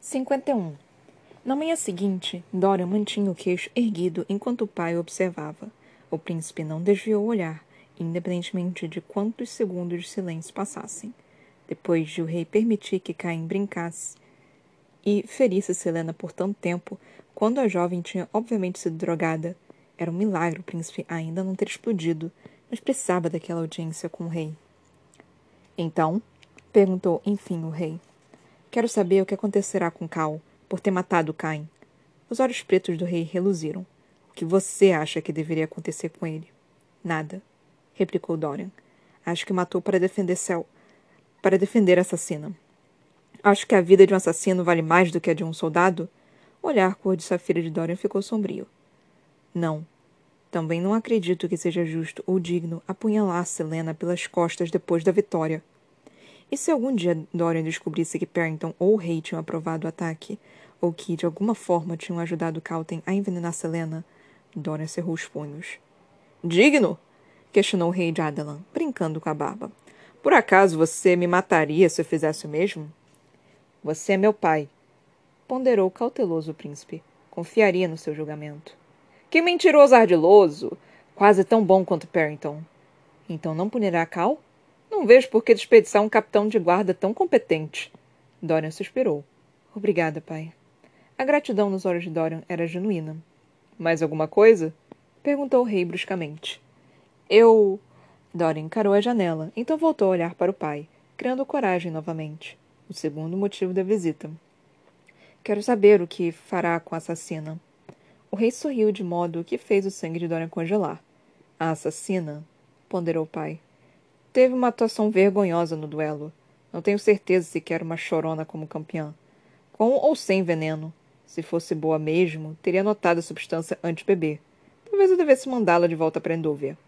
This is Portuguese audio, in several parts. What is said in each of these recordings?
51. Na manhã seguinte, Dorian mantinha o queixo erguido enquanto o pai observava. O príncipe não desviou o olhar, independentemente de quantos segundos de silêncio passassem. Depois de o rei permitir que Caim brincasse e ferisse Selena por tanto tempo, quando a jovem tinha obviamente sido drogada, era um milagre o príncipe ainda não ter explodido, mas precisava daquela audiência com o rei. Então? perguntou enfim o rei. Quero saber o que acontecerá com Cal por ter matado Caim. Os olhos pretos do rei reluziram. O que você acha que deveria acontecer com ele? Nada, replicou Dorian. Acho que matou para defender Cel. para defender a assassina. Acho que a vida de um assassino vale mais do que a de um soldado? O olhar cor de safira de Dorian ficou sombrio. Não. Também não acredito que seja justo ou digno apunhalar Selena pelas costas depois da vitória. E se algum dia Dorian descobrisse que Parrington ou rei tinham aprovado o ataque, ou que, de alguma forma, tinham ajudado Calten a envenenar Selena, Dorian cerrou os punhos. Digno? questionou o rei de Adelan, brincando com a barba. Por acaso você me mataria se eu fizesse o mesmo? Você é meu pai, ponderou cauteloso o príncipe. Confiaria no seu julgamento. Que mentiroso ardiloso! Quase tão bom quanto Parrington. Então não punirá Cal? Não vejo por que desperdiçar um capitão de guarda tão competente. Dorian suspirou. Obrigada, pai. A gratidão nos olhos de Dorian era genuína. Mais alguma coisa? Perguntou o rei bruscamente. Eu. Dorian encarou a janela, então voltou a olhar para o pai, criando coragem novamente. O segundo motivo da visita. Quero saber o que fará com a assassina. O rei sorriu de modo que fez o sangue de Dorian congelar. A assassina, ponderou o pai, Teve uma atuação vergonhosa no duelo. Não tenho certeza se quer uma chorona como campeã. Com ou sem veneno. Se fosse boa mesmo, teria notado a substância antes beber. Talvez eu devesse mandá-la de volta para Endovia.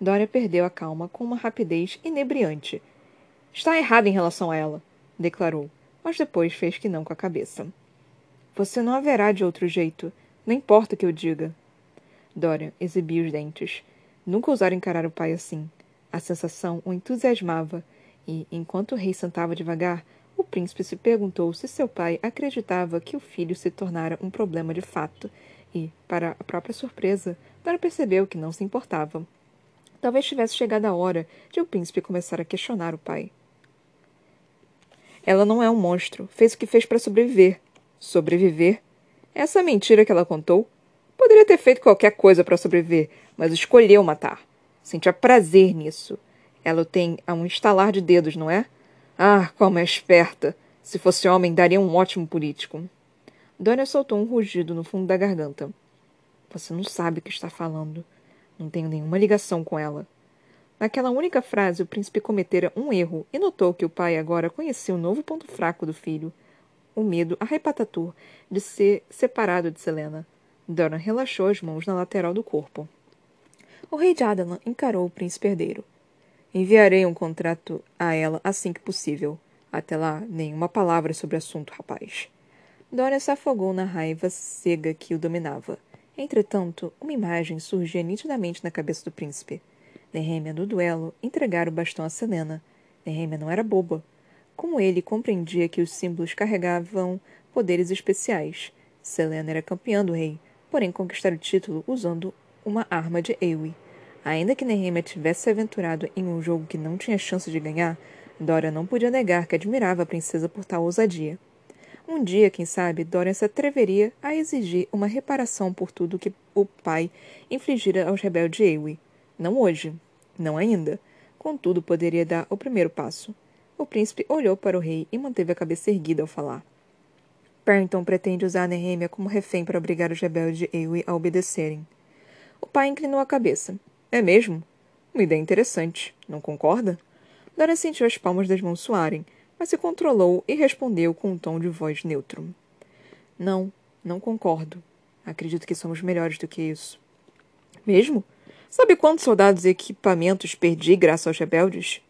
Dória perdeu a calma com uma rapidez inebriante. Está errado em relação a ela, declarou, mas depois fez que não com a cabeça. Você não haverá de outro jeito. Não importa o que eu diga. Dória exibiu os dentes. Nunca ousara encarar o pai assim. A sensação o entusiasmava, e, enquanto o rei sentava devagar, o príncipe se perguntou se seu pai acreditava que o filho se tornara um problema de fato, e, para a própria surpresa, Dora percebeu que não se importava. Talvez tivesse chegado a hora de o príncipe começar a questionar o pai. Ela não é um monstro. Fez o que fez para sobreviver. Sobreviver? Essa mentira que ela contou? Poderia ter feito qualquer coisa para sobreviver, mas escolheu matar. Sentia prazer nisso. Ela o tem a um estalar de dedos, não é? Ah, como é esperta! Se fosse homem, daria um ótimo político. Dória soltou um rugido no fundo da garganta. Você não sabe o que está falando. Não tenho nenhuma ligação com ela. Naquela única frase, o príncipe cometera um erro e notou que o pai agora conhecia o novo ponto fraco do filho: o medo arrebatator de ser separado de Selena. Dora relaxou as mãos na lateral do corpo. O rei de Adalan encarou o príncipe herdeiro. Enviarei um contrato a ela assim que possível. Até lá, nenhuma palavra sobre o assunto, rapaz. Dória se afogou na raiva cega que o dominava. Entretanto, uma imagem surgia nitidamente na cabeça do príncipe. Nehemia, no duelo, entregara o bastão a Selena. Nehemia não era boba. Como ele compreendia que os símbolos carregavam poderes especiais. Selena era campeã do rei, porém conquistar o título usando uma arma de Ewe. Ainda que Nehemia tivesse se aventurado em um jogo que não tinha chance de ganhar, Dora não podia negar que admirava a princesa por tal ousadia. Um dia, quem sabe, Dorian se atreveria a exigir uma reparação por tudo que o pai infligira aos rebeldes Ewe. Não hoje. Não ainda. Contudo, poderia dar o primeiro passo. O príncipe olhou para o rei e manteve a cabeça erguida ao falar. Parrington pretende usar Nehemia como refém para obrigar os rebeldes de Ewe a obedecerem. O pai inclinou a cabeça. É mesmo? Uma ideia interessante, não concorda? Dora sentiu as palmas das mãos suarem, mas se controlou e respondeu com um tom de voz neutro. Não, não concordo. Acredito que somos melhores do que isso. Mesmo? Sabe quantos soldados e equipamentos perdi graças aos rebeldes?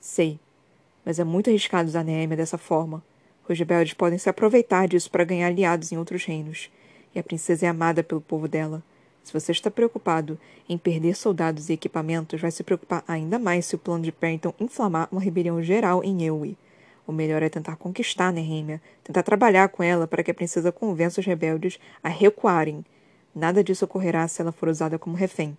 Sei. Mas é muito arriscado usar Neemia dessa forma. Os rebeldes podem se aproveitar disso para ganhar aliados em outros reinos. E a princesa é amada pelo povo dela. Se você está preocupado em perder soldados e equipamentos, vai se preocupar ainda mais se o plano de Perrington inflamar uma rebelião geral em Ewe. O melhor é tentar conquistar Nehemia, tentar trabalhar com ela para que a princesa convença os rebeldes a recuarem. Nada disso ocorrerá se ela for usada como refém.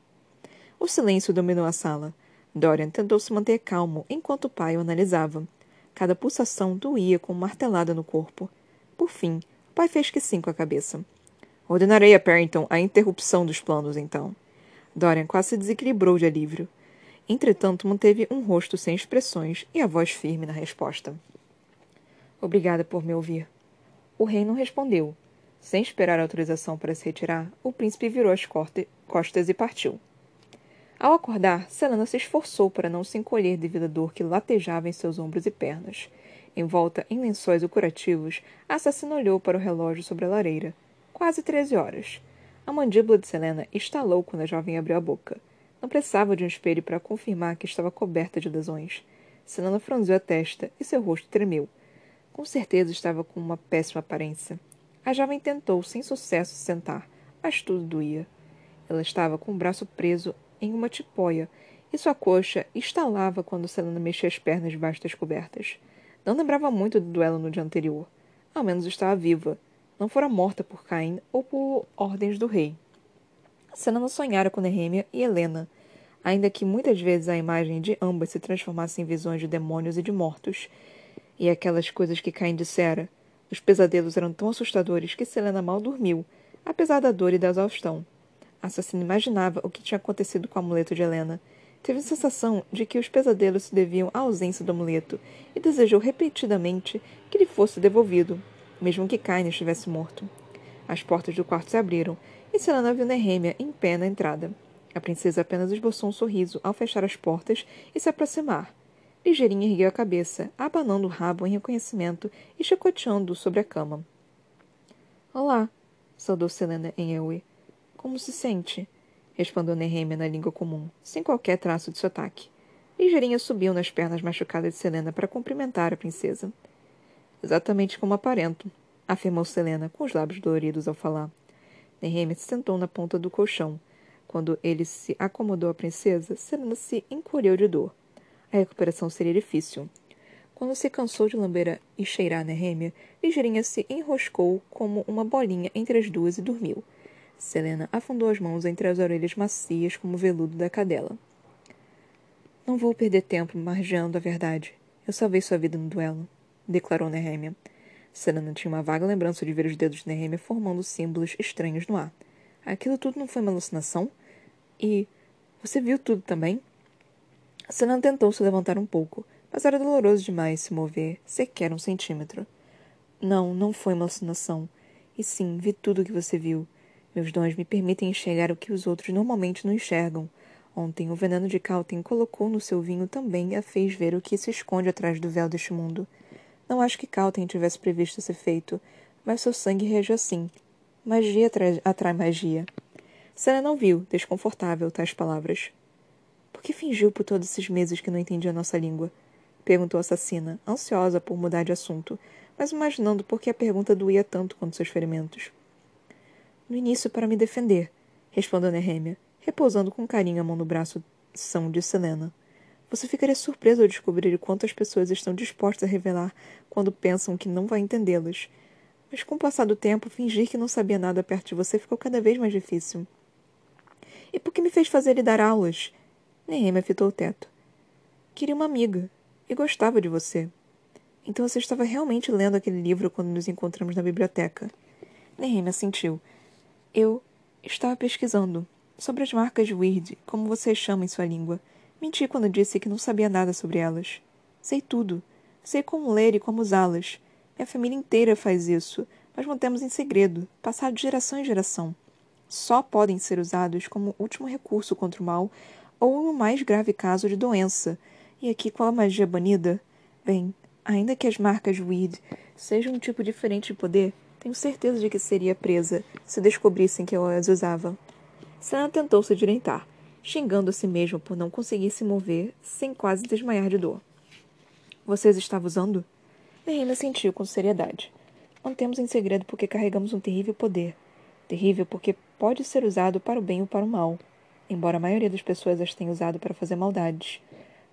O silêncio dominou a sala. Dorian tentou se manter calmo enquanto o pai o analisava. Cada pulsação doía com martelada no corpo. Por fim, o pai fez que sim com a cabeça. Ordenarei a Parrington a interrupção dos planos, então. Dorian quase se desequilibrou de alívio. Entretanto, manteve um rosto sem expressões e a voz firme na resposta. Obrigada por me ouvir. O rei não respondeu. Sem esperar autorização para se retirar, o príncipe virou as costas e partiu. Ao acordar, Selena se esforçou para não se encolher devido à dor que latejava em seus ombros e pernas. Envolta em lençóis curativos, a assassina olhou para o relógio sobre a lareira. Quase treze horas. A mandíbula de Selena estalou quando a jovem abriu a boca. Não precisava de um espelho para confirmar que estava coberta de lesões. Selena franziu a testa e seu rosto tremeu. Com certeza estava com uma péssima aparência. A jovem tentou, sem sucesso, sentar, mas tudo doía. Ela estava com o braço preso em uma tipóia e sua coxa estalava quando Selena mexia as pernas debaixo das cobertas. Não lembrava muito do duelo no dia anterior. Ao menos estava viva. Não fora morta por Cain ou por ordens do rei. Selena sonhara com Nehemia e Helena, ainda que muitas vezes a imagem de ambas se transformasse em visões de demônios e de mortos, e aquelas coisas que Caim dissera. Os pesadelos eram tão assustadores que Selena mal dormiu, apesar da dor e da exaustão. A assassina imaginava o que tinha acontecido com o amuleto de Helena. Teve a sensação de que os pesadelos se deviam à ausência do amuleto e desejou repetidamente que lhe fosse devolvido, mesmo que Cain estivesse morto. As portas do quarto se abriram e Selena viu Nehemia em pé na entrada. A princesa apenas esboçou um sorriso ao fechar as portas e se aproximar, Ligeirinha ergueu a cabeça, abanando o rabo em reconhecimento e chicoteando-o sobre a cama. Olá, saudou Selena em Ewe. Como se sente? respondeu Nehemia na língua comum, sem qualquer traço de sotaque. Ligeirinha subiu nas pernas machucadas de Selena para cumprimentar a princesa. Exatamente como aparento, afirmou Selena, com os lábios doloridos ao falar. Nehemia se sentou na ponta do colchão. Quando ele se acomodou à princesa, Selena se encolheu de dor. A recuperação seria difícil. Quando se cansou de lamber e cheirar Nehemia, Ligeirinha se enroscou como uma bolinha entre as duas e dormiu. Selena afundou as mãos entre as orelhas macias como o veludo da cadela. Não vou perder tempo margeando a verdade. Eu salvei sua vida no duelo, declarou Nehemia. Selena tinha uma vaga lembrança de ver os dedos de Nehemia formando símbolos estranhos no ar. Aquilo tudo não foi uma alucinação? E você viu tudo também? Senan tentou se levantar um pouco, mas era doloroso demais se mover, sequer um centímetro. Não, não foi uma alucinação. E sim, vi tudo o que você viu. Meus dons me permitem enxergar o que os outros normalmente não enxergam. Ontem, o veneno de Calten colocou no seu vinho também e a fez ver o que se esconde atrás do véu deste mundo. Não acho que Calten tivesse previsto esse efeito, mas seu sangue reagiu assim. Magia atrai, atrai magia. Senna não viu, desconfortável, tais palavras. Por que fingiu por todos esses meses que não entendia a nossa língua? Perguntou a assassina, ansiosa por mudar de assunto, mas imaginando por que a pergunta doía tanto quanto seus ferimentos. No início, para me defender, respondeu Nehemia, repousando com carinho a mão no braço são de Selena. Você ficaria surpreso ao descobrir quanto as pessoas estão dispostas a revelar quando pensam que não vai entendê-las. Mas com o passar do tempo, fingir que não sabia nada perto de você ficou cada vez mais difícil. E por que me fez fazer lhe dar aulas? Nehemia fitou o teto. Queria uma amiga e gostava de você. Então você estava realmente lendo aquele livro quando nos encontramos na biblioteca. Nehemia sentiu. Eu estava pesquisando sobre as marcas Weird, como você chama em sua língua. Menti quando disse que não sabia nada sobre elas. Sei tudo. Sei como ler e como usá-las. Minha família inteira faz isso, mas mantemos em segredo, passado de geração em geração. Só podem ser usados como último recurso contra o mal ou no mais grave caso de doença. E aqui com a magia banida? Bem, ainda que as marcas Weed sejam um tipo diferente de poder, tenho certeza de que seria presa se descobrissem que eu as usava. Sana tentou se direitar, xingando a si mesmo por não conseguir se mover sem quase desmaiar de dor. Vocês estavam usando? Nehemia sentiu com seriedade. Mantemos em segredo porque carregamos um terrível poder. Terrível porque pode ser usado para o bem ou para o mal embora a maioria das pessoas as tenha usado para fazer maldades.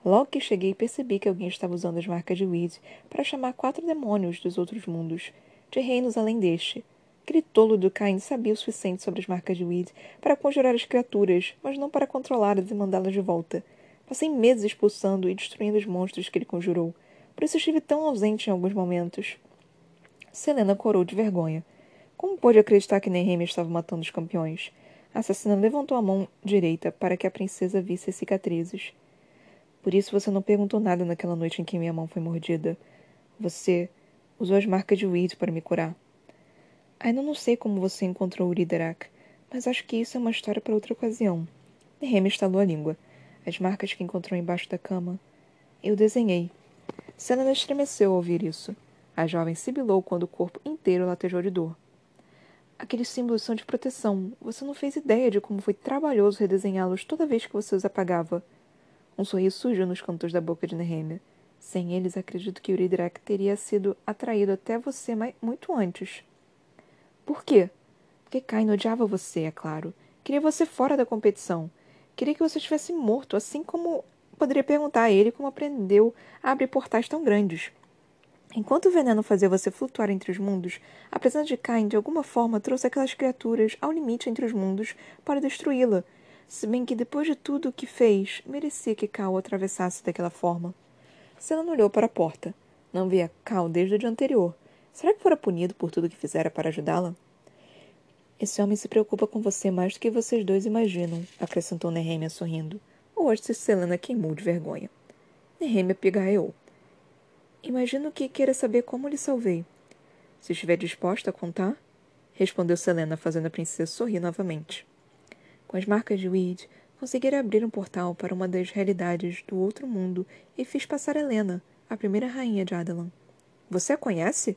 Logo que cheguei, percebi que alguém estava usando as marcas de Weed para chamar quatro demônios dos outros mundos, de reinos além deste. Aquele tolo do Cain sabia o suficiente sobre as marcas de Weed para conjurar as criaturas, mas não para controlá-las e mandá-las de volta. Passei meses expulsando e destruindo os monstros que ele conjurou. Por isso estive tão ausente em alguns momentos. Selena corou de vergonha. Como pôde acreditar que Nehemia estava matando os campeões? A assassina levantou a mão direita para que a princesa visse as cicatrizes. Por isso você não perguntou nada naquela noite em que minha mão foi mordida. Você usou as marcas de Weed para me curar. Ainda não sei como você encontrou Uriderak, mas acho que isso é uma história para outra ocasião. Nehemia estalou a língua. As marcas que encontrou embaixo da cama. Eu desenhei. Selena estremeceu ao ouvir isso. A jovem sibilou quando o corpo inteiro latejou de dor. Aqueles símbolos são de proteção. Você não fez ideia de como foi trabalhoso redesenhá-los toda vez que você os apagava. Um sorriso surgiu nos cantos da boca de Nehemia. Sem eles, acredito que Uridrak teria sido atraído até você muito antes. Por quê? Porque Kain odiava você, é claro. Queria você fora da competição. Queria que você estivesse morto, assim como poderia perguntar a ele como aprendeu a abrir portais tão grandes. Enquanto o veneno fazia você flutuar entre os mundos, a presença de Cain de alguma forma trouxe aquelas criaturas ao limite entre os mundos para destruí-la, se bem que depois de tudo o que fez, merecia que Cal atravessasse daquela forma. Selena olhou para a porta. Não via Cal desde o dia anterior. Será que fora punido por tudo que fizera para ajudá-la? Esse homem se preocupa com você mais do que vocês dois imaginam, acrescentou Nehemia sorrindo. O rosto de Selena queimou de vergonha. Nehemia pigarreou. Imagino que queira saber como lhe salvei. Se estiver disposta a contar, respondeu Selena, fazendo a princesa sorrir novamente. Com as marcas de Weed, conseguira abrir um portal para uma das realidades do outro mundo e fiz passar Helena, a primeira rainha de Adelan. Você a conhece?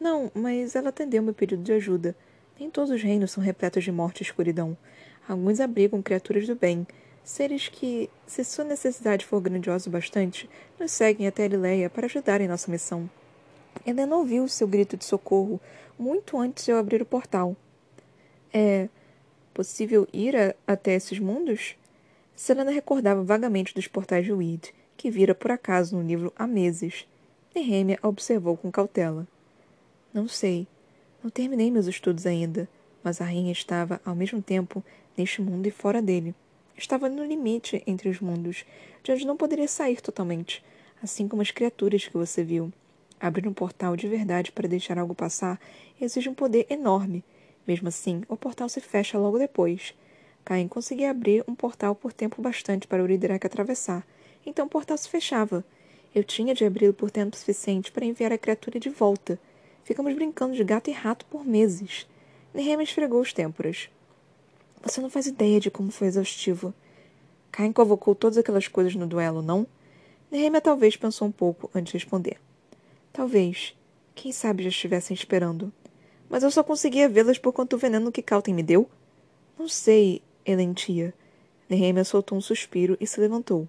Não, mas ela atendeu meu pedido de ajuda. Nem todos os reinos são repletos de morte e escuridão. Alguns abrigam criaturas do bem, seres que, se sua necessidade for grandiosa o bastante, nos seguem até Elileia para ajudar em nossa missão. Helena ouviu seu grito de socorro muito antes de eu abrir o portal. É possível ir a, até esses mundos? Selena recordava vagamente dos portais de Weed, que vira por acaso no livro há meses. Nehemia observou com cautela. Não sei. Não terminei meus estudos ainda, mas a rainha estava, ao mesmo tempo, neste mundo e fora dele. Estava no limite entre os mundos, de onde não poderia sair totalmente, assim como as criaturas que você viu. Abrir um portal de verdade para deixar algo passar exige um poder enorme, mesmo assim, o portal se fecha logo depois. Caim conseguia abrir um portal por tempo bastante para Uridrake atravessar, então o portal se fechava. Eu tinha de abri-lo por tempo suficiente para enviar a criatura de volta. Ficamos brincando de gato e rato por meses. Nehemia esfregou os têmporas. Você não faz ideia de como foi exaustivo. Caim convocou todas aquelas coisas no duelo, não? Nehemia talvez pensou um pouco antes de responder. Talvez. Quem sabe já estivessem esperando mas eu só conseguia vê-las por do veneno que Calten me deu. Não sei, Elentia. Nehemia soltou um suspiro e se levantou.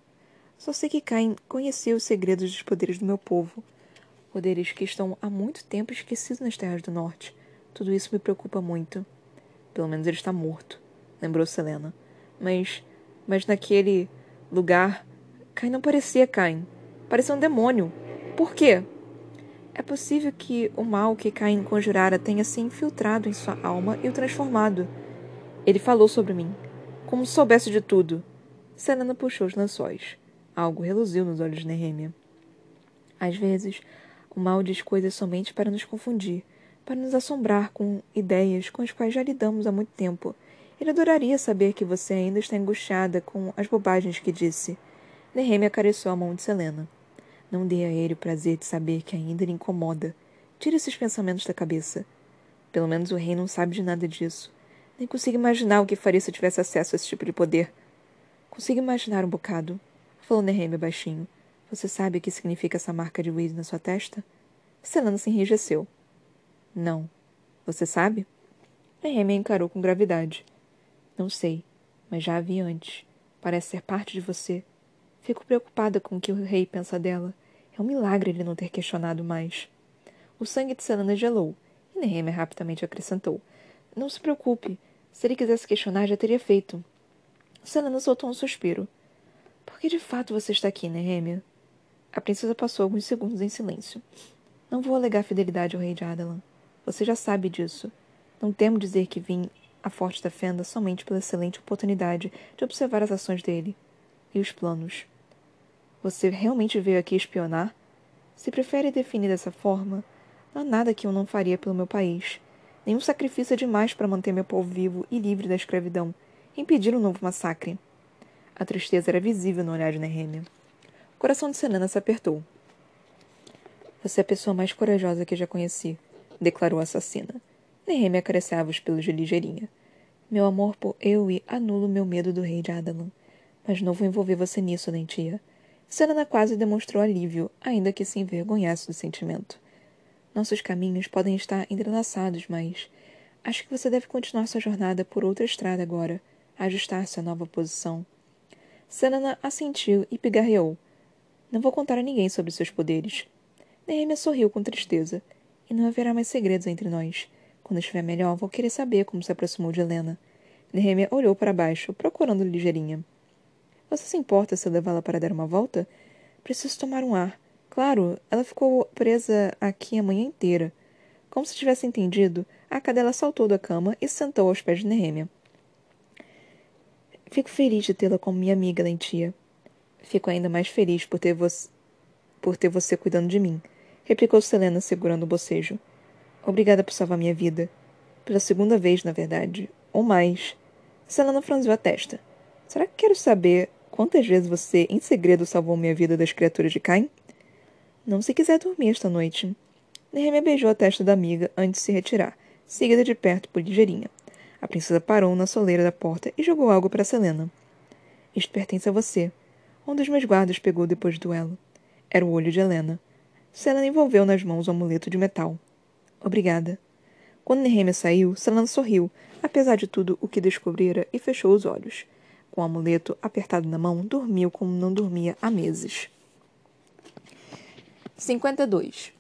Só sei que Cain conhecia os segredos dos poderes do meu povo. Poderes que estão há muito tempo esquecidos nas terras do norte. Tudo isso me preocupa muito. Pelo menos ele está morto, lembrou Selena. Mas. Mas naquele lugar. Cain não parecia Cain. Parecia um demônio. Por quê? É possível que o mal que Caim conjurara tenha se infiltrado em sua alma e o transformado. Ele falou sobre mim, como se soubesse de tudo. Selena puxou os lençóis. Algo reluziu nos olhos de Nehemia. Às vezes, o mal diz coisas somente para nos confundir, para nos assombrar com ideias com as quais já lidamos há muito tempo. Ele adoraria saber que você ainda está angustiada com as bobagens que disse. Nehemia acariciou a mão de Selena. Não dê a ele o prazer de saber que ainda lhe incomoda. Tire esses pensamentos da cabeça. Pelo menos o rei não sabe de nada disso. Nem consigo imaginar o que faria se eu tivesse acesso a esse tipo de poder. Consigo imaginar um bocado. Falou Nehemia baixinho. Você sabe o que significa essa marca de Weed na sua testa? Selena se enrijeceu. Não. Você sabe? Nehemia encarou com gravidade. Não sei, mas já a vi antes. Parece ser parte de você. Fico preocupada com o que o rei pensa dela. É um milagre ele não ter questionado mais. O sangue de Selena gelou, e Nehemia rapidamente acrescentou. Não se preocupe. Se ele quisesse questionar, já teria feito. Selena soltou um suspiro. Por que de fato você está aqui, Nehemia? A princesa passou alguns segundos em silêncio. Não vou alegar fidelidade ao rei de Adalan. Você já sabe disso. Não temo dizer que vim à Forte da Fenda somente pela excelente oportunidade de observar as ações dele e os planos. Você realmente veio aqui espionar? Se prefere definir dessa forma, não há nada que eu não faria pelo meu país. Nenhum sacrifício é demais para manter meu povo vivo e livre da escravidão, e impedir um novo massacre. A tristeza era visível no olhar de Nehemia. Coração de Selena se apertou. Você é a pessoa mais corajosa que já conheci, declarou a assassina. Nehemia acariciava os pelos de ligeirinha. Meu amor por Ewi anula o meu medo do rei de Adalan. Mas não vou envolver você nisso, Lentia. Selena quase demonstrou alívio, ainda que se envergonhasse do sentimento. Nossos caminhos podem estar entrelaçados, mas acho que você deve continuar sua jornada por outra estrada agora, ajustar-se à nova posição. Selena assentiu e pigarreou. Não vou contar a ninguém sobre seus poderes. Nehemia sorriu com tristeza. E não haverá mais segredos entre nós. Quando estiver melhor, vou querer saber como se aproximou de Helena. Nehemia olhou para baixo, procurando ligeirinha. Você se importa se eu levá-la para dar uma volta? Preciso tomar um ar. Claro, ela ficou presa aqui a manhã inteira. Como se tivesse entendido, a cadela saltou da cama e sentou aos pés de Nehemia. Fico feliz de tê-la como minha amiga, Lentia. Fico ainda mais feliz por ter, vo por ter você cuidando de mim, replicou Selena segurando o bocejo. Obrigada por salvar minha vida. Pela segunda vez, na verdade. Ou mais. Selena franziu a testa. Será que quero saber Quantas vezes você, em segredo, salvou minha vida das criaturas de Caim? Não se quiser dormir esta noite. Nehemia beijou a testa da amiga antes de se retirar, seguida de perto por ligeirinha. A princesa parou na soleira da porta e jogou algo para Selena. Isto pertence a você. Um dos meus guardas pegou depois do duelo. Era o olho de Helena. Selena envolveu nas mãos o amuleto de metal. Obrigada. Quando Nehemia saiu, Selena sorriu, apesar de tudo o que descobrira, e fechou os olhos com o amuleto apertado na mão, dormiu como não dormia há meses. 52.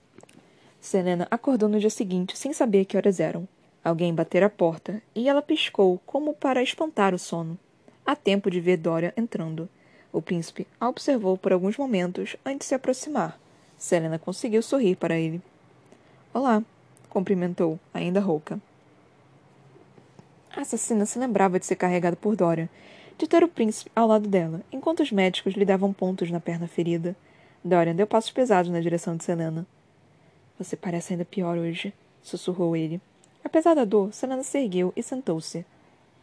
Selena acordou no dia seguinte sem saber que horas eram. Alguém batera a porta e ela piscou como para espantar o sono. Há tempo de ver Dória entrando. O príncipe a observou por alguns momentos antes de se aproximar. Selena conseguiu sorrir para ele. Olá, cumprimentou, ainda rouca. A assassina se lembrava de ser carregada por Dória de ter o príncipe ao lado dela, enquanto os médicos lhe davam pontos na perna ferida. Dorian deu passos pesados na direção de Selena. Você parece ainda pior hoje, sussurrou ele. Apesar da dor, Selena se ergueu e sentou-se.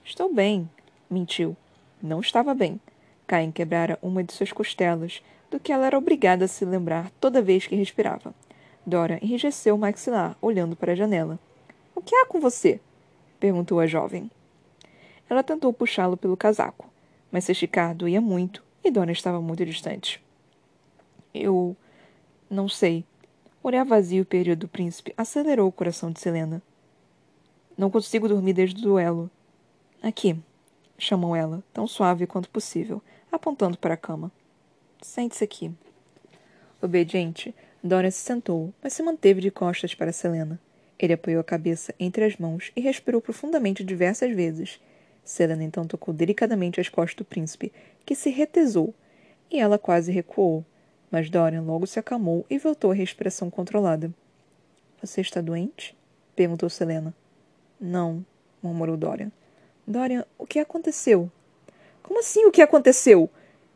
Estou bem, mentiu. Não estava bem. Caim quebrara uma de suas costelas, do que ela era obrigada a se lembrar toda vez que respirava. Dora enrijeceu o maxilar, olhando para a janela. O que há com você? perguntou a jovem. Ela tentou puxá-lo pelo casaco, mas se esticar doía muito e Dona estava muito distante. Eu. não sei. Olhar vazio o período do príncipe acelerou o coração de Selena. Não consigo dormir desde o duelo. Aqui, chamou ela, tão suave quanto possível, apontando para a cama. Sente-se aqui. Obediente, Dora se sentou, mas se manteve de costas para Selena. Ele apoiou a cabeça entre as mãos e respirou profundamente diversas vezes, Selena então tocou delicadamente as costas do príncipe, que se retesou, e ela quase recuou. Mas Dorian logo se acalmou e voltou à respiração controlada. Você está doente? perguntou Selena. Não, murmurou Dorian. Dorian, o que aconteceu? Como assim o que aconteceu?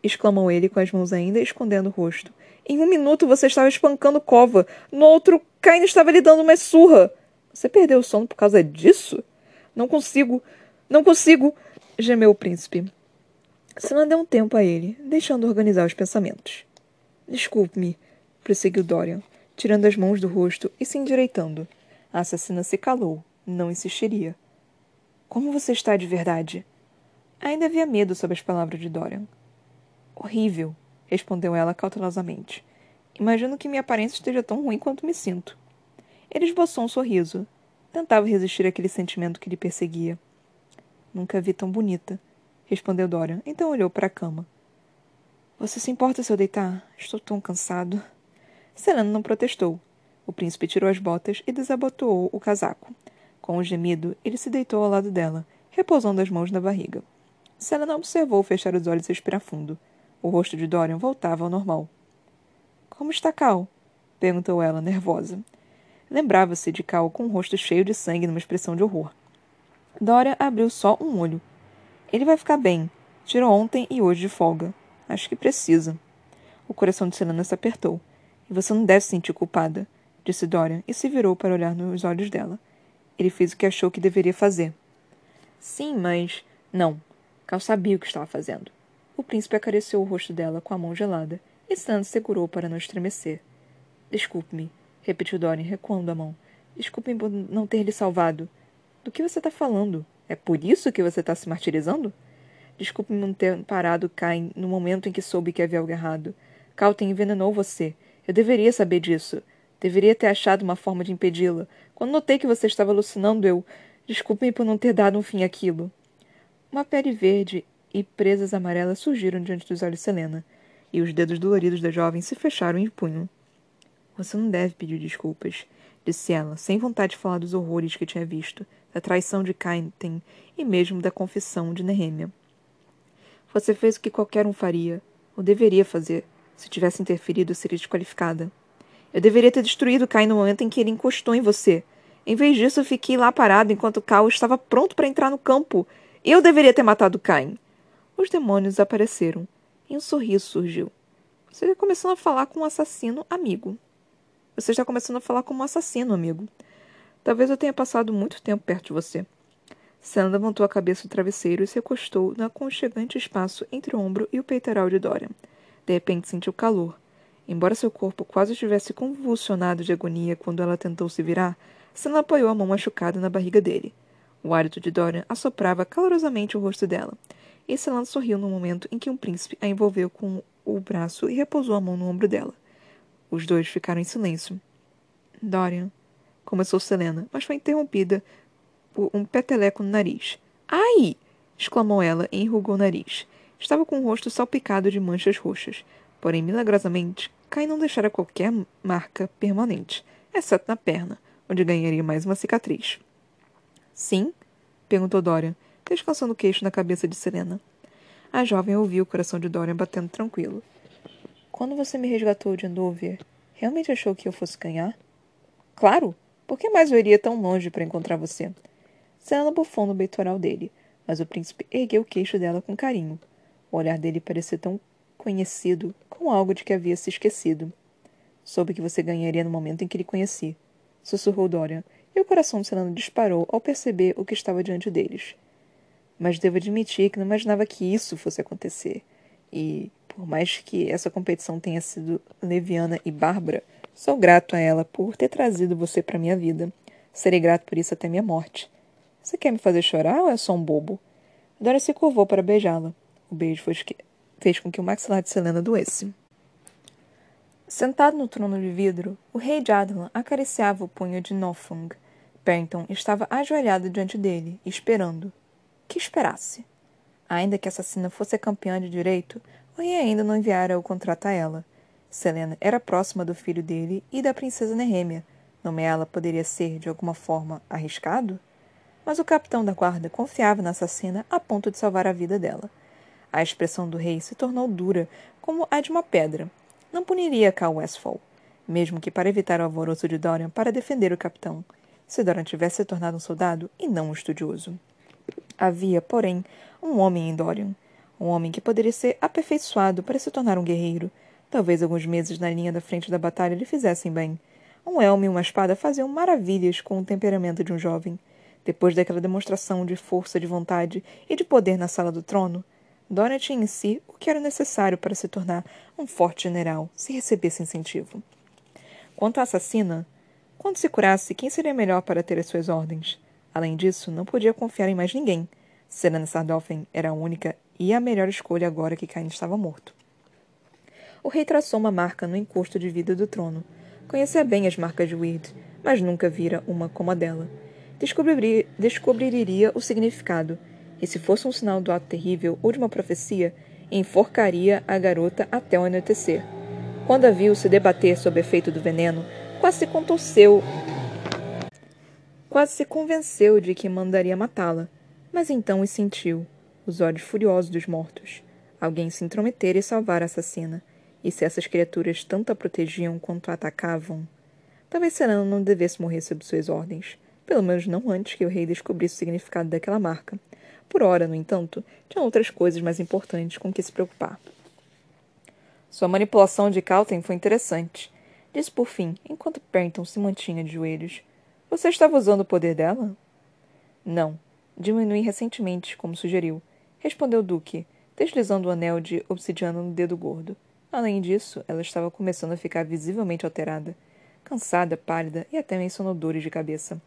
exclamou ele com as mãos ainda escondendo o rosto. Em um minuto você estava espancando Cova. No outro, Cain estava lhe dando uma surra. Você perdeu o sono por causa disso? Não consigo. Não consigo! gemeu o príncipe. Senna deu um tempo a ele, deixando organizar os pensamentos. Desculpe-me, prosseguiu Dorian, tirando as mãos do rosto e se endireitando. A assassina se calou, não insistiria. Como você está de verdade? Ainda havia medo sob as palavras de Dorian. Horrível, respondeu ela cautelosamente. Imagino que minha aparência esteja tão ruim quanto me sinto. Ele esboçou um sorriso. Tentava resistir àquele sentimento que lhe perseguia. Nunca vi tão bonita, respondeu Dorian. Então olhou para a cama. Você se importa se eu deitar? Estou tão cansado. Selena não protestou. O príncipe tirou as botas e desabotoou o casaco. Com um gemido, ele se deitou ao lado dela, repousando as mãos na barriga. Selena observou fechar os olhos e respirar fundo. O rosto de Dorian voltava ao normal. Como está Cal? perguntou ela, nervosa. Lembrava-se de Cal com o rosto cheio de sangue numa expressão de horror. Dorian abriu só um olho. Ele vai ficar bem. Tirou ontem e hoje de folga. Acho que precisa. O coração de Selena se apertou. E você não deve se sentir culpada, disse Dorian e se virou para olhar nos olhos dela. Ele fez o que achou que deveria fazer. Sim, mas. Não. Cal sabia o que estava fazendo. O príncipe acariciou o rosto dela com a mão gelada e Sands segurou para não estremecer. Desculpe-me, repetiu Dorian, recuando a mão. Desculpe-me por não ter lhe salvado. Do que você está falando? É por isso que você está se martirizando? Desculpe-me não ter parado Cain no momento em que soube que havia algo errado. Calten envenenou você. Eu deveria saber disso. Deveria ter achado uma forma de impedi-la. Quando notei que você estava alucinando, eu. Desculpe-me por não ter dado um fim àquilo. Uma pele verde e presas amarelas surgiram diante dos olhos de Selena, e os dedos doloridos da jovem se fecharam em punho. Você não deve pedir desculpas, disse ela, sem vontade de falar dos horrores que tinha visto, da traição de Kainten e mesmo da confissão de Nehemia. Você fez o que qualquer um faria, ou deveria fazer. Se tivesse interferido, seria desqualificada. Eu deveria ter destruído Cain no momento em que ele encostou em você. Em vez disso, fiquei lá parado enquanto Cal estava pronto para entrar no campo. Eu deveria ter matado Cain. Os demônios apareceram, e um sorriso surgiu. Você está começando a falar com um assassino amigo. Você está começando a falar como um assassino, amigo. Talvez eu tenha passado muito tempo perto de você. Sam levantou a cabeça do travesseiro e se acostou no aconchegante espaço entre o ombro e o peitoral de Dorian. De repente sentiu calor. Embora seu corpo quase estivesse convulsionado de agonia quando ela tentou se virar, Sam apoiou a mão machucada na barriga dele. O hálito de Dorian assoprava calorosamente o rosto dela, e Celan sorriu no momento em que um príncipe a envolveu com o braço e repousou a mão no ombro dela. Os dois ficaram em silêncio. Dorian, começou Selena, mas foi interrompida por um peteleco no nariz. Ai! exclamou ela e enrugou o nariz. Estava com o rosto salpicado de manchas roxas. Porém, milagrosamente, Kai não deixara qualquer marca permanente, exceto na perna, onde ganharia mais uma cicatriz. Sim? perguntou Dorian, descansando o queixo na cabeça de Selena. A jovem ouviu o coração de Dorian batendo tranquilo. Quando você me resgatou de Andover, realmente achou que eu fosse ganhar? Claro! Por que mais eu iria tão longe para encontrar você? Selena bufou no peitoral dele, mas o príncipe ergueu o queixo dela com carinho. O olhar dele parecia tão conhecido, com algo de que havia se esquecido. Soube que você ganharia no momento em que lhe conheci. Sussurrou Dorian, e o coração de Selena disparou ao perceber o que estava diante deles. Mas devo admitir que não imaginava que isso fosse acontecer. E, por mais que essa competição tenha sido leviana e bárbara, sou grato a ela por ter trazido você para minha vida. Serei grato por isso até minha morte. Você quer me fazer chorar ou é só um bobo? Dora se curvou para beijá-la. O beijo fez com que o maxilar de Selena doesse. Sentado no trono de vidro, o rei de Adlan acariciava o punho de Nofung. Perrington estava ajoelhado diante dele, esperando. Que esperasse. Ainda que a assassina fosse campeã de direito, o rei ainda não enviara o contrato a ela. Selena era próxima do filho dele e da princesa Nehemia. Nomeá-la poderia ser, de alguma forma, arriscado? Mas o capitão da guarda confiava na assassina a ponto de salvar a vida dela. A expressão do rei se tornou dura, como a de uma pedra. Não puniria Cal Westfall, mesmo que para evitar o alvoroço de Dorian para defender o capitão, se Dorian tivesse se tornado um soldado e não um estudioso. Havia, porém, um homem em Dorian, um homem que poderia ser aperfeiçoado para se tornar um guerreiro. Talvez alguns meses na linha da frente da batalha lhe fizessem bem. Um elmo e uma espada faziam maravilhas com o temperamento de um jovem. Depois daquela demonstração de força de vontade e de poder na sala do trono, Dora tinha em si o que era necessário para se tornar um forte general, se recebesse incentivo. Quanto à assassina, quando se curasse, quem seria melhor para ter as suas ordens? Além disso, não podia confiar em mais ninguém. Serena Sardolphin era a única e a melhor escolha agora que Cain estava morto. O rei traçou uma marca no encosto de vidro do trono. Conhecia bem as marcas de Weird, mas nunca vira uma como a dela. Descobriria, descobriria o significado e se fosse um sinal do ato terrível ou de uma profecia, enforcaria a garota até o anoitecer. Quando a viu se debater sob efeito do veneno, quase se contorceu. Quase se convenceu de que mandaria matá-la, mas então os sentiu, os olhos furiosos dos mortos. Alguém se intrometer e salvar a assassina. E se essas criaturas tanto a protegiam quanto a atacavam? Talvez Serena não devesse morrer sob suas ordens. Pelo menos não antes que o rei descobrisse o significado daquela marca. Por ora, no entanto, tinha outras coisas mais importantes com que se preocupar. Sua manipulação de Calten foi interessante. Disse por fim, enquanto Perrington se mantinha de joelhos. Você estava usando o poder dela? Não. Diminui recentemente, como sugeriu. Respondeu Duque, deslizando o anel de obsidiana no dedo gordo. Além disso, ela estava começando a ficar visivelmente alterada. Cansada, pálida e até meio dores de cabeça.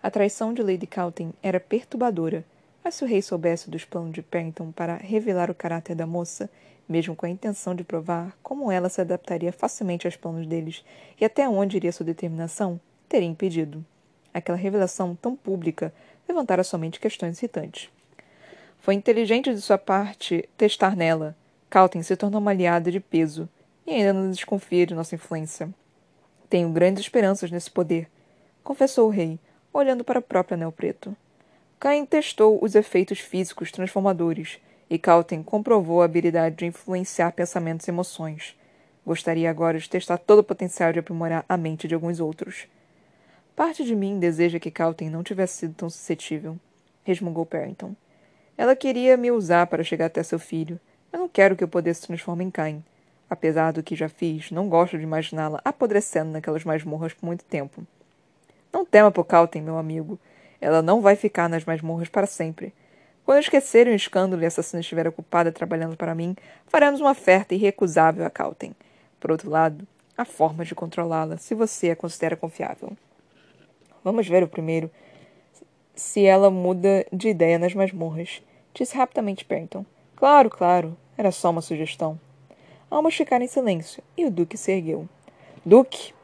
A traição de Lady Calton era perturbadora, mas se o rei soubesse dos planos de Perrington para revelar o caráter da moça, mesmo com a intenção de provar como ela se adaptaria facilmente aos planos deles e até onde iria sua determinação, teria impedido. Aquela revelação tão pública levantara somente questões irritantes. Foi inteligente de sua parte testar nela. Calton se tornou uma aliada de peso e ainda não desconfia de nossa influência. Tenho grandes esperanças nesse poder, confessou o rei, olhando para o próprio anel preto. Cain testou os efeitos físicos transformadores e Calten comprovou a habilidade de influenciar pensamentos e emoções. Gostaria agora de testar todo o potencial de aprimorar a mente de alguns outros. Parte de mim deseja que Calten não tivesse sido tão suscetível, resmungou Parrington. Ela queria me usar para chegar até seu filho. Eu não quero que o poder se transforme em Cain. Apesar do que já fiz, não gosto de imaginá-la apodrecendo naquelas masmorras por muito tempo. Não tema por Calten, meu amigo. Ela não vai ficar nas masmorras para sempre. Quando esquecerem o escândalo e a assassina estiver ocupada trabalhando para mim, faremos uma oferta irrecusável a Calten. Por outro lado, há formas de controlá-la, se você a considera confiável. Vamos ver o primeiro se ela muda de ideia nas masmorras, disse rapidamente Perrington. Claro, claro, era só uma sugestão. Ambos ficaram em silêncio, e o Duque se ergueu. Duque!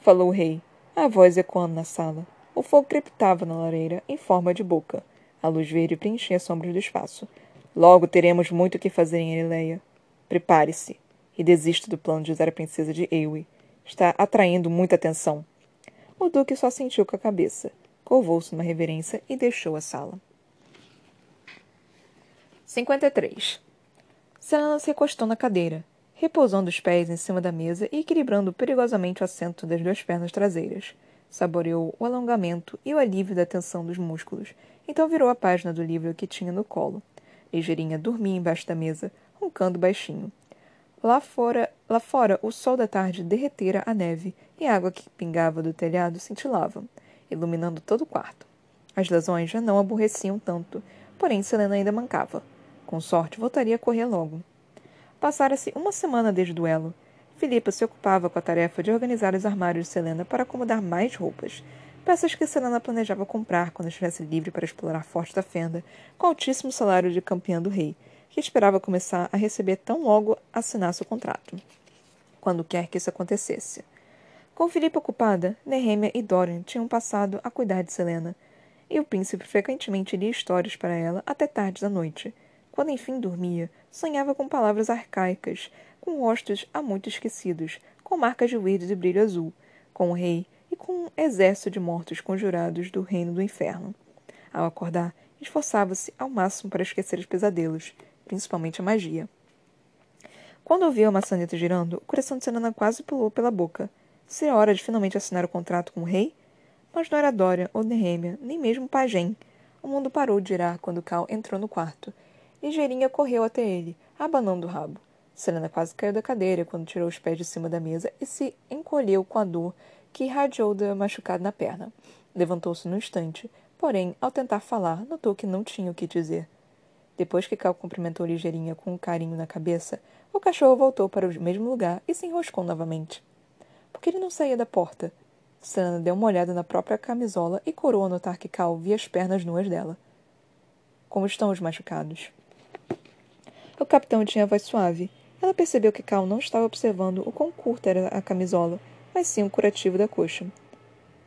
falou o rei, a voz ecoando na sala. O fogo crepitava na lareira, em forma de boca. A luz verde preenchia as sombras do espaço. Logo teremos muito o que fazer em Erileia. Prepare-se. E desista do plano de usar a princesa de Ewe. Está atraindo muita atenção. O duque só sentiu com a cabeça. Curvou-se numa reverência e deixou a sala. 53. Selena se recostou na cadeira, repousando os pés em cima da mesa e equilibrando perigosamente o assento das duas pernas traseiras. Saboreou o alongamento e o alívio da tensão dos músculos. Então virou a página do livro que tinha no colo. Ligeirinha dormia embaixo da mesa, roncando baixinho. Lá fora, lá fora, o sol da tarde derretera a neve e a água que pingava do telhado cintilava, iluminando todo o quarto. As lesões já não aborreciam tanto, porém Selena ainda mancava. Com sorte, voltaria a correr logo. Passara-se uma semana desde o duelo, Filipa se ocupava com a tarefa de organizar os armários de Selena para acomodar mais roupas, peças que Selena planejava comprar quando estivesse livre para explorar Forte da Fenda, com o altíssimo salário de campeã do rei, que esperava começar a receber tão logo assinasse o contrato. Quando quer que isso acontecesse. Com Filipa ocupada, Nehemia e Dorian tinham passado a cuidar de Selena, e o príncipe frequentemente lia histórias para ela até tarde da noite. Quando enfim dormia, sonhava com palavras arcaicas, com rostos há muito esquecidos, com marcas de verde e brilho azul, com o rei e com um exército de mortos conjurados do reino do inferno. Ao acordar, esforçava-se ao máximo para esquecer os pesadelos, principalmente a magia. Quando ouviu a maçaneta girando, o coração de Senana quase pulou pela boca. Seria hora de finalmente assinar o contrato com o rei? Mas não era Dória ou Nehemia, nem mesmo Pajem. O mundo parou de girar quando Cal entrou no quarto. Ligeirinha correu até ele, abanando o rabo. Selena quase caiu da cadeira quando tirou os pés de cima da mesa e se encolheu com a dor que irradiou da machucado na perna. Levantou-se no instante, porém, ao tentar falar, notou que não tinha o que dizer. Depois que Cal cumprimentou Ligeirinha com um carinho na cabeça, o cachorro voltou para o mesmo lugar e se enroscou novamente. Por que ele não saía da porta? Selena deu uma olhada na própria camisola e corou a notar que Cal via as pernas nuas dela. Como estão os machucados? O capitão tinha a voz suave. Ela percebeu que Cal não estava observando o quão curta era a camisola, mas sim o curativo da coxa.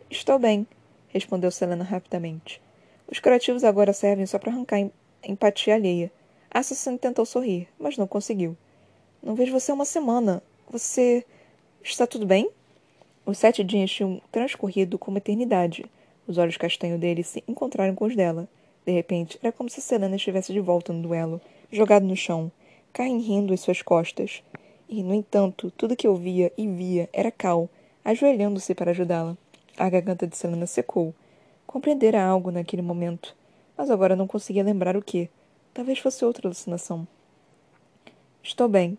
Estou bem, respondeu Selena rapidamente. Os curativos agora servem só para arrancar em empatia alheia. Assassin tentou sorrir, mas não conseguiu. Não vejo você há uma semana. Você. Está tudo bem? Os sete dias tinham transcorrido como eternidade. Os olhos castanhos dele se encontraram com os dela. De repente, era como se Selena estivesse de volta no duelo, jogado no chão, Caem rindo em suas costas. E, no entanto, tudo que eu via e via era Cal, ajoelhando-se para ajudá-la. A garganta de Selena secou. Compreendera algo naquele momento, mas agora não conseguia lembrar o que. Talvez fosse outra alucinação. Estou bem,